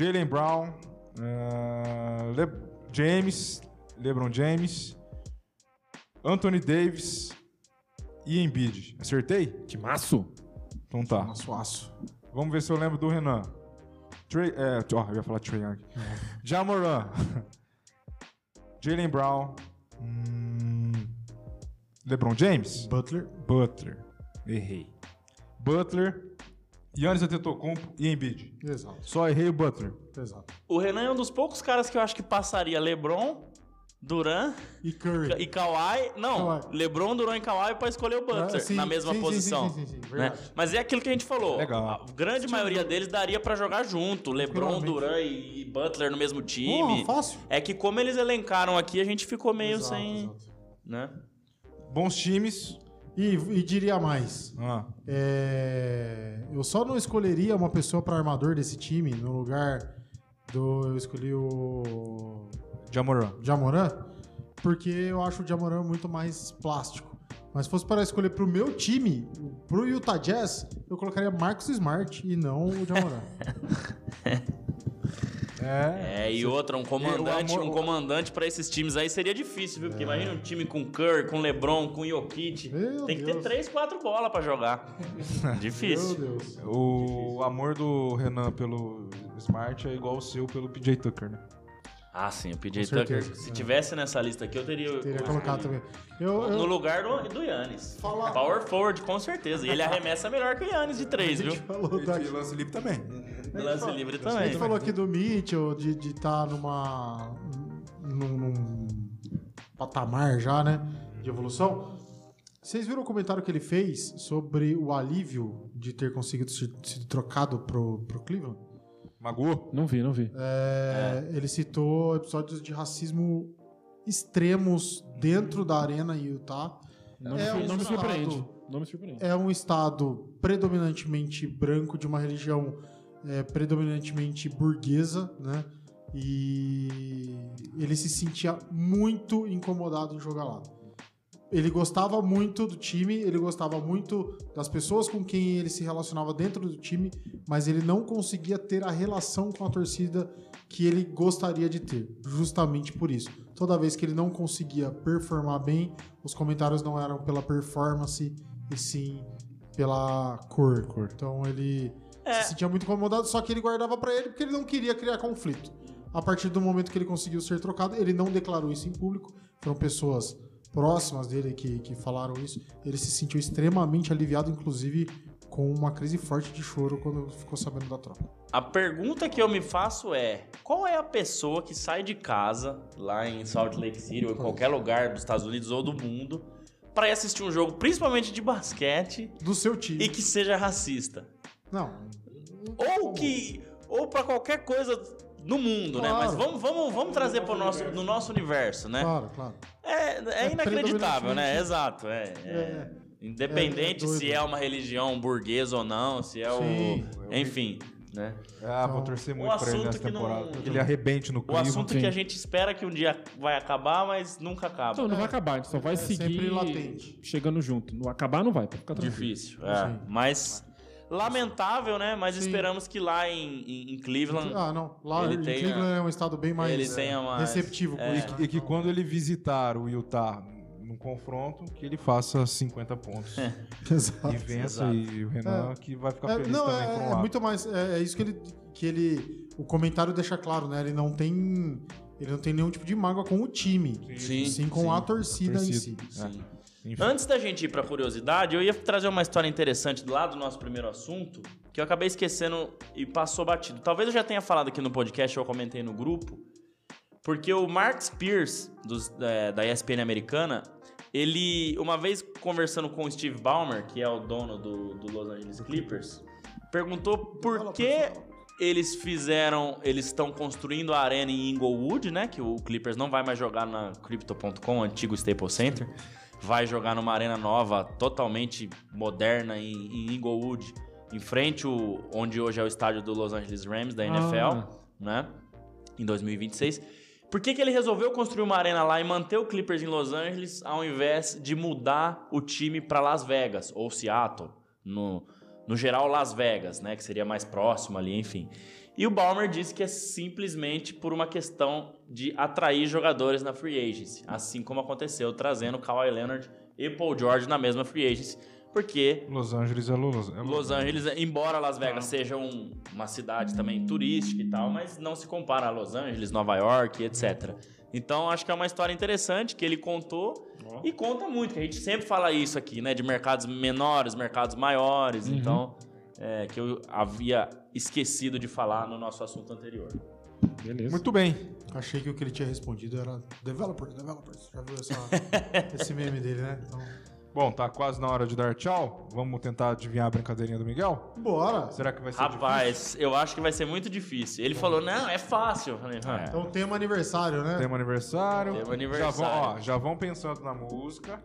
Jalen Brown, ah, Le- James, LeBron James, Anthony Davis e Embiid. Acertei? Timaço? Então tá. Nosso aço. Vamos ver se eu lembro do Renan. Trey, é, ó, eu ia falar Trey Young. Jamoran. Jalen Brown. hum, LeBron James. Butler. Butler. Errei. Butler, Yannis Antetokounmpo e Embiid. Exato. Só errei o Butler. Exato. O Renan é um dos poucos caras que eu acho que passaria LeBron, Duran E Curry. e Kawhi. Não, Kawhi. LeBron, Duran e Kawhi pra escolher o Butler Ah, sim, na mesma sim, sim, posição. sim, sim, sim, né? verdade. Mas é aquilo que a gente falou. Legal. A grande maioria deles daria pra jogar junto. LeBron. Duran e Butler no mesmo time. Porra, fácil. É que como eles elencaram aqui, a gente ficou meio Exato, sem. exato. Né? Bons times. E, e diria mais. Ah, É, eu só não escolheria uma pessoa para armador desse time no lugar do. Eu escolhi o. Jamoran. Jamoran, porque eu acho o Jamoran muito mais plástico. Mas se fosse para escolher pro meu time, pro Utah Jazz, eu colocaria Marcus Smart e não o Jamoran. É. É, e outra, um comandante, amor- um comandante para esses times aí seria difícil, viu? Porque imagina um time com Curry, com LeBron, com Jokic. Meu Tem que ter três, quatro bolas pra jogar. Meu difícil. Deus. O amor do Renan pelo Smart é igual o seu pelo PJ Tucker, né? Ah, sim, o PJ Com certeza, Tucker. Se é. tivesse nessa lista aqui, eu teria. Teria colocado também. Eu, No eu, lugar do, do Yannis. Fala- Power forward, com certeza. E ele arremessa melhor que o Yannis de três, a viu? gente falou da- lance livre também. Lance livre A também. gente falou aqui do Mitchell, de estar numa. Num, num patamar já, né? De evolução. Vocês viram o comentário que ele fez sobre o alívio de ter conseguido ser, trocado pro, pro Cleveland? Magoou? Não vi, não vi. É, Ele citou episódios de racismo extremos dentro da arena em Utah. Não, É me, um não me estado- surpreende. Não me surpreende. É um estado predominantemente branco, de uma religião é, predominantemente burguesa, né? E ele se sentia muito incomodado em jogar lá. Ele gostava muito do time, ele gostava muito das pessoas com quem ele se relacionava dentro do time, mas ele não conseguia ter a relação com a torcida que ele gostaria de ter, justamente por isso. Toda vez que ele não conseguia performar bem, os comentários não eram pela performance, e sim pela cor. Então ele É. se sentia muito incomodado, só que ele guardava pra ele porque ele não queria criar conflito. A partir do momento que ele conseguiu ser trocado, ele não declarou isso em público. Foram pessoas próximas dele que, que falaram isso. Ele se sentiu extremamente aliviado, inclusive com uma crise forte de choro quando ficou sabendo da troca. A pergunta que eu me faço é: qual é a pessoa que sai de casa, lá em Salt Lake City, ou em qualquer lugar dos Estados Unidos ou do mundo, pra ir assistir um jogo, principalmente de basquete, Do seu time. e que seja racista? Não, não ou que ou para qualquer coisa no mundo, né? Claro. Mas vamos, vamos, vamos trazer para nosso no nosso universo, né? Claro, claro. É, é inacreditável, né? Exato, é. é. É. Independente É, é doido. se é uma religião burguesa ou não, se é Sim. o. Enfim, né? Ah, vou Então, torcer um muito pra ele assunto nessa não- temporada. Que ele arrebente no O clima. assunto sim. que a gente espera que um dia vai acabar, mas nunca acaba. Então, não vai acabar, a gente só vai É seguir sempre latente. chegando junto. Não acabar não vai, pode ficar tranquilo. Difícil, é. Mas lamentável, né? Mas Sim. esperamos que lá em, em- em Cleveland Ah, não. Lá Ele em tenha- Cleveland é um estado bem mais ele é, tenha mais- receptivo com é. isso. E que quando ele visitar o Utah num confronto, que ele faça 50 pontos. Exato. E vença Exato. e o Renan que vai ficar É, feliz não, também é, é muito mais. É, é isso que ele, que ele. O comentário deixa claro, né? Ele não tem. Ele não tem nenhum tipo de mágoa com o time. Sim, Sim, com sim. a torcida, em si. torcida. Sim. Enfim. Antes da gente ir pra curiosidade, eu ia trazer uma história interessante do lado do nosso primeiro assunto, que eu acabei esquecendo e passou batido. Talvez eu já tenha falado aqui no podcast, eu comentei no grupo, porque o Mark Spears, dos- é, da ESPN americana, ele, uma vez conversando com o Steve Ballmer, que é o dono do, do Los Angeles Clippers, perguntou por que eles fizeram, eles estão construindo a arena em Inglewood, né? Que o Clippers não vai mais jogar na Crypto.com, antigo Staples Center. Vai jogar numa arena nova, totalmente moderna em, em Inglewood, em frente o, onde hoje é o estádio do Los Angeles Rams da NFL, Ah. né? Em 2026. Por que, que ele resolveu construir uma arena lá e manter o Clippers em Los Angeles ao invés de mudar o time para Las Vegas ou Seattle? No, no geral, Las Vegas, né? Que seria mais próximo ali, enfim. E o Balmer disse que é simplesmente por uma questão de atrair jogadores na free agency, assim como aconteceu trazendo Kawhi Leonard e Paul George na mesma free agency, porque Los Angeles é Los, é Los Angeles, embora Las Vegas seja um- uma cidade também turística e tal, mas não se compara a Los Angeles, Nova York, etc. Então acho que é uma história interessante que ele contou e conta muito, que a gente sempre fala isso aqui, né? De mercados menores, mercados maiores. Então, é, que eu havia esquecido de falar no nosso assunto anterior. Beleza. Muito bem. Achei que o que ele tinha respondido era developers, developers. Já viu essa, esse meme dele, né? Então, Bom, tá quase na hora de dar tchau. Vamos tentar adivinhar a brincadeirinha do Miguel? bora. Será que vai ser Rapaz, eu acho que vai ser muito difícil. Ele falou, não, é fácil. Falei, "Ah, Então tema aniversário, né? difícil? Tema aniversário. Tema aniversário. Já vão, ó, já vão pensando na música,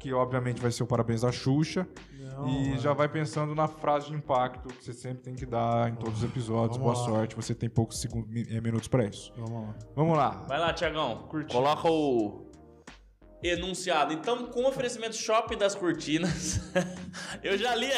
que obviamente vai ser o parabéns da Xuxa. Não, e é. já vai pensando na frase de impacto que você sempre tem que dar em todos os episódios. Vamos Boa lá. sorte, você tem poucos segundos, eh, minutos pra isso. Vamos lá. Vamos lá. Vai lá, Tiagão. Coloca o enunciado. Então, com o oferecimento Shopping das Cortinas, eu já li.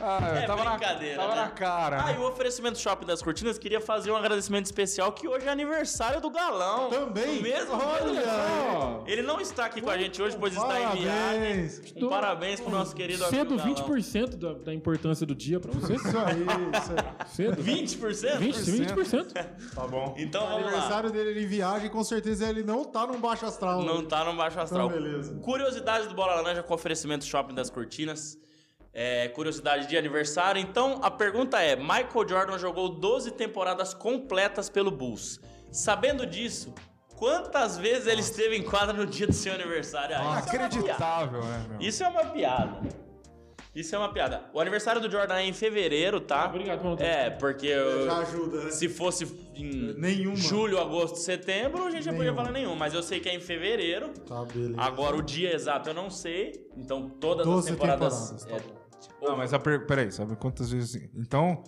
Ah, é tava na- brincadeira. tava né? na cara, Ah, né? e o oferecimento Shopping das Cortinas queria fazer um agradecimento especial que hoje é aniversário do Galão. Também? O mesmo, Olha Ele não está aqui com a gente hoje, pois está em viagem. Parabéns. Um parabéns pro nosso querido cedo amigo Galão. 20% da, da importância do dia pra você. Isso aí, isso aí. Cedo. 20%? 20, 20%. Tá bom. Então O vamos lá. aniversário dele ele em viagem, com certeza ele não tá num baixo astral. Não tá no baixo astral. Então, beleza. Curiosidades do Bola Laranja com oferecimento Shopping das Cortinas. É, curiosidade de aniversário. Então, a pergunta é: Michael Jordan jogou 12 temporadas completas pelo Bulls. Sabendo disso, quantas vezes ele esteve em quadra no dia do seu aniversário? Ah, é. Inacreditável, né, meu? Isso é uma piada. Isso é uma piada. O aniversário do Jordan é em fevereiro, tá? Obrigado, mano. É, porque eu- Já ajuda, né? se fosse em Nenhuma. julho, agosto, setembro, a gente já podia falar nenhum. Mas eu sei que é em fevereiro. Tá, beleza. Agora, o dia exato eu não sei. Então, todas as 12 temporadas. temporadas, tá é, Não, mas a per... peraí, sabe quantas vezes... Então,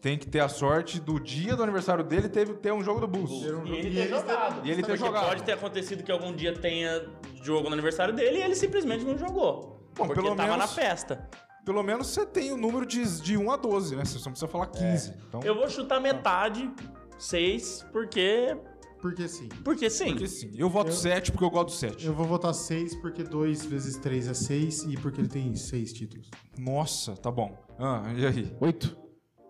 tem que ter a sorte do dia do aniversário dele teve, ter um jogo do Bulls. Ter um E jogo- ele e ter eles jogado. E ele ter jogado. pode ter acontecido que algum dia tenha jogo no aniversário dele e ele simplesmente não jogou. Bom, porque pelo tava menos- na festa. Pelo menos você tem o número de, de 1 a 12, né? Você só precisa falar 15. Então, Eu vou chutar metade, seis, porque. Porque sim. Porque sim. porque sim. Eu voto Eu- 7 porque eu gosto do 7. Eu vou votar 6 porque 2 vezes 3 é 6 e porque ele tem 6 títulos. Nossa, tá bom. Ah, e aí? 8.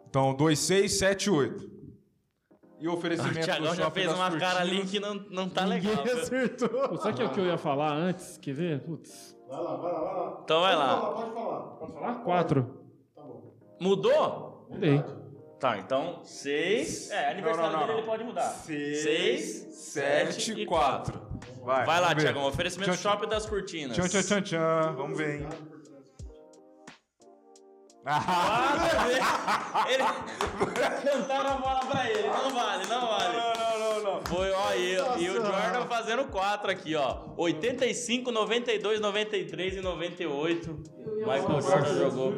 Então, 2, 6, 7, 8. E o O oferecimento Thiagão do já fez uma cara ali que não, não tá legal. Ninguém acertou. Pô, sabe o que é o que eu ia falar antes? Quer ver? Putz. Vai lá, vai lá, vai lá. Então vai lá. Pode falar. Posso falar? 4. Tá bom. Mudou? Mudei. Tá, então seis. É, aniversário Não, não, não. dele ele pode mudar. 6, 7 e e 4. Vai, Vai lá. Tiagão. Oferecimento Tchau, tchau. Shopping das Cortinas. Tchan, tchan, tchan, tchan. Vamos ver, hein? Quatro vezes. Ele cantaram a bola pra ele. Não vale, não vale. Foi, ó, e, e o Jordan fazendo quatro aqui, ó. 85, 92, 93 e 98. Michael Jordan jogou.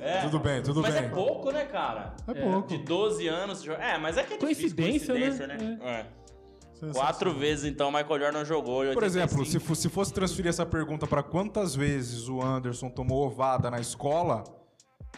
É. Tudo bem, tudo mas bem. é pouco, né, cara? É pouco. De 12 anos. É, mas é que é difícil Coincidência, né? coincidência, É. Sensacional. Quatro vezes, então, o Michael Jordan jogou. Por 85. exemplo, se, se fosse transferir essa pergunta pra quantas vezes o Anderson tomou ovada na escola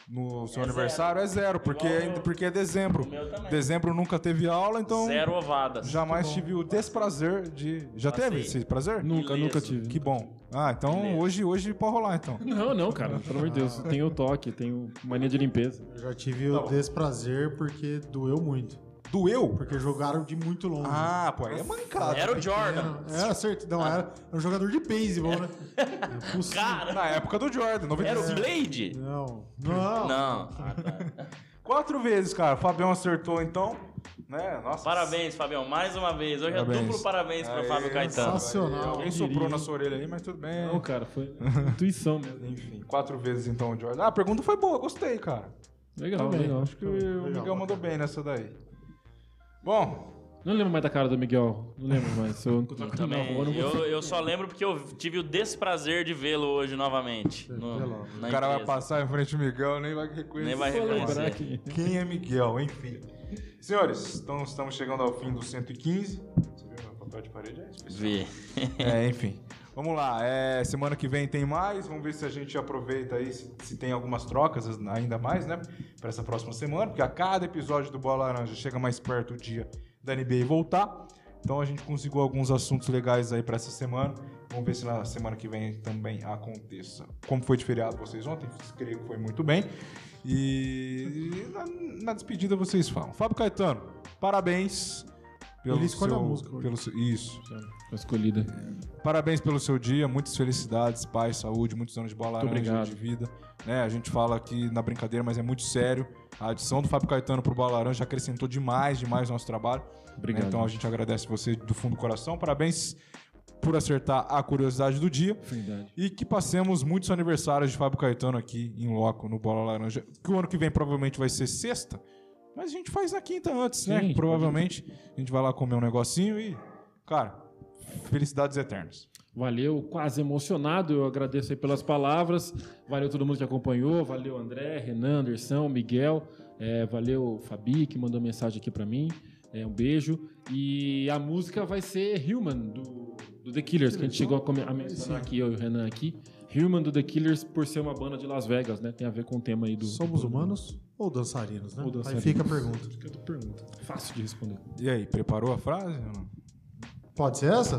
no seu É aniversário, é zero, porque, é, porque é dezembro. O meu também. Dezembro nunca teve aula, então Zero ovadas. jamais tive o desprazer de. Já Passei. teve esse prazer? Nunca, Ileso. nunca tive. Que bom. Ah, então Beleza. hoje, hoje pode rolar então. Não, não, cara. Pelo amor de Deus. Tenho toque, tenho mania de limpeza. Eu já tive o desprazer porque doeu muito. Doeu? Porque jogaram de muito longe. Ah, pô, aí é mancada. Era o Jordan. Era certo, não, era, era um jogador de beisebol, né? É. Cara, Na época do Jordan, era o 95. Blade? Não, não. Não. Ah, tá. Quatro vezes, cara. Fabião acertou então. Né? Nossa. Parabéns, Fabião, mais uma vez. Hoje Parabéns. é duplo parabéns pro Aê, Fábio Caetano. sensacional. Alguém soprou na sua orelha aí, mas tudo bem. Não, cara, foi intuição mesmo. Enfim, quatro vezes então o Jordan. Ah, a pergunta foi boa, gostei, cara. Legal, legal. Acho que o Legal, Miguel bacana. mandou bem nessa daí. Bom, Não lembro mais da cara do Miguel. Não lembro mais. Eu na Também, rua, eu eu, eu só lembro porque eu tive o desprazer de vê-lo hoje novamente. no- o cara vai empresa. passar em frente ao Miguel, nem vai reconhecer. Nem vai reconhecer. Quem é Miguel, enfim. Senhores, então estamos chegando ao fim do 115. Você viu meu papel de parede? É especial. Vê. É, enfim. Vamos lá. É, semana que vem tem mais. Vamos ver se a gente aproveita aí, se, se tem algumas trocas ainda mais, né? Para essa próxima semana. Porque a cada episódio do Bola Laranja chega mais perto o dia da NBA voltar. Então a gente conseguiu alguns assuntos legais aí para essa semana. Vamos ver se na semana que vem também aconteça. Como foi de feriado vocês ontem? Creio que foi muito bem. E, na, na despedida vocês falam. Fábio Caetano, parabéns. Pelo Ele escolhe a seu- música hoje. Pelo seu, isso. Foi escolhida. Parabéns pelo seu dia, muitas felicidades, paz, saúde, muitos anos de bola Muito laranja obrigado. de vida. Né, a gente fala aqui na brincadeira, mas é muito sério. A adição do Fábio Caetano pro Bola Laranja acrescentou demais, demais no nosso trabalho. Obrigado. Então a gente agradece você do fundo do coração. Parabéns por acertar a curiosidade do dia. Verdade. E que passemos muitos aniversários de Fábio Caetano aqui em loco no Bola Laranja. Que o ano que vem provavelmente vai ser sexta. Mas a gente faz na quinta antes, Sim, né? a gente Provavelmente a gente vai lá comer um negocinho e, cara, felicidades eternas. Valeu, quase emocionado. Eu agradeço aí pelas palavras. Valeu todo mundo que acompanhou. Valeu André, Renan, Anderson, Miguel. É, valeu Fabi que mandou mensagem aqui pra mim. É, um beijo. E a música vai ser Human do, do The Killers, que a gente chegou a, a mencionar aqui, eu e o Renan aqui. Human do The Killers por ser uma banda de Las Vegas, né? Tem a ver com o tema aí do. Somos do- humanos ou dançarinos, né? Ou dançarinos. Aí fica a pergunta. Fica a pergunta. Fácil de responder. E aí, preparou a frase? ou não? Pode ser essa?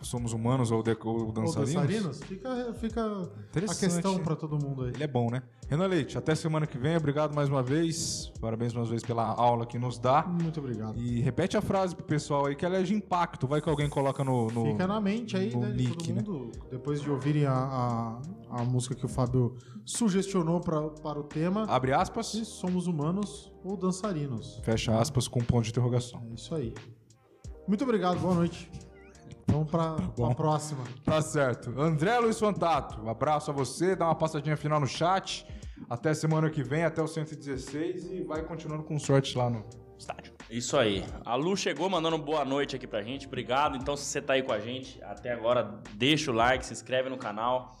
Somos humanos ou, de, ou Ou dançarinos? dançarinos? Fica, fica a questão pra todo mundo aí. Ele é bom, né? Renan Leite, até semana que vem. Obrigado mais uma vez. Parabéns mais uma vez pela aula que nos dá. Muito obrigado. E repete a frase pro pessoal aí que ela é de impacto. Vai que alguém coloca no. no- Fica na mente aí, no né? nick, né? todo mundo, depois de ouvirem a, a, a música que o Fábio sugestionou pra, para o tema. Abre aspas, Se somos humanos ou dançarinos. fecha aspas com ponto de interrogação. É isso aí. Muito obrigado, boa noite. Vamos pra, Tá bom. pra próxima. Tá certo. André Luiz Fantato, um abraço a você. Dá uma passadinha final no chat. Até semana que vem, até o 116. E vai continuando com sorte lá no estádio. Isso aí. A Lu chegou mandando boa noite aqui pra gente. Obrigado. Então, se você tá aí com a gente até agora, deixa o like, se inscreve no canal.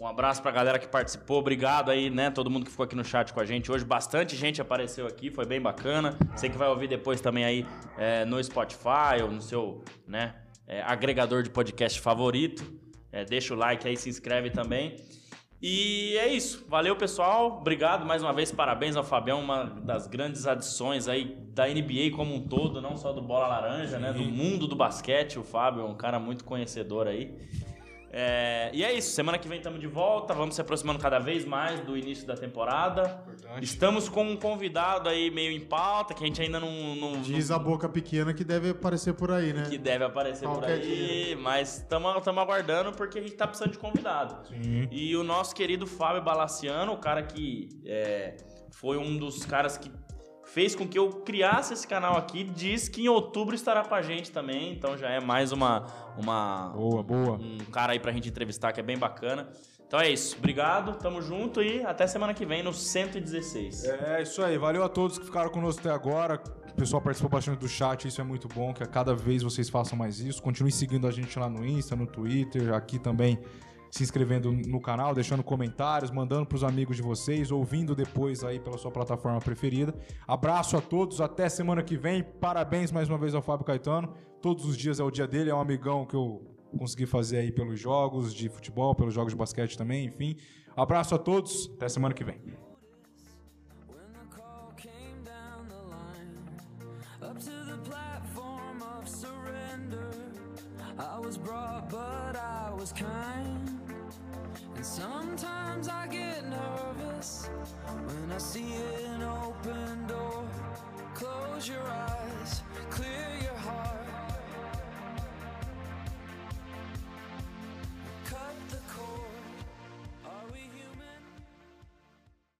Um abraço pra galera que participou. Obrigado aí, né? Todo mundo que ficou aqui no chat com a gente hoje. Bastante gente apareceu aqui, foi bem bacana. Você que vai ouvir depois também aí é, no Spotify ou no seu, né, é, agregador de podcast favorito. É, deixa o like aí, se inscreve também. E é isso. Valeu, pessoal. Obrigado mais uma vez. Parabéns ao Fabião, uma das grandes adições aí da NBA como um todo, não só do Bola Laranja, né? Do mundo do basquete. O Fábio é um cara muito conhecedor aí. É, e é isso. Semana que vem estamos de volta. Vamos se aproximando cada vez mais do início da temporada. Estamos com um convidado aí meio em pauta, que a gente ainda não. não- Diz a boca pequena que deve aparecer por aí, né? que deve aparecer por Qualquer aí, mas estamos aguardando porque a gente tá precisando de convidado. E o nosso querido Fábio Balaciano, o cara que é, foi um dos caras que fez com que eu criasse esse canal aqui, diz que em outubro estará com a gente também, então já é mais uma, uma Boa, boa. um cara aí pra gente entrevistar que é bem bacana. Então é isso. Obrigado, tamo junto e até semana que vem no 116. É isso aí, valeu a todos que ficaram conosco até agora. O pessoal participou bastante do chat, isso é muito bom, que a cada vez vocês façam mais isso. Continue seguindo a gente lá no Insta, no Twitter, aqui também se inscrevendo no canal, deixando comentários, mandando pros amigos de vocês, ouvindo depois aí pela sua plataforma preferida. Abraço a todos, até semana que vem. Parabéns mais uma vez ao Fábio Caetano. Todos os dias é o dia dele, é um amigão que eu consegui fazer aí pelos jogos de futebol, pelos jogos de basquete também, enfim. Abraço a todos, até semana que vem. I was brought, but I was kind. And sometimes I get nervous when I see an open door. Close your eyes, clear your heart.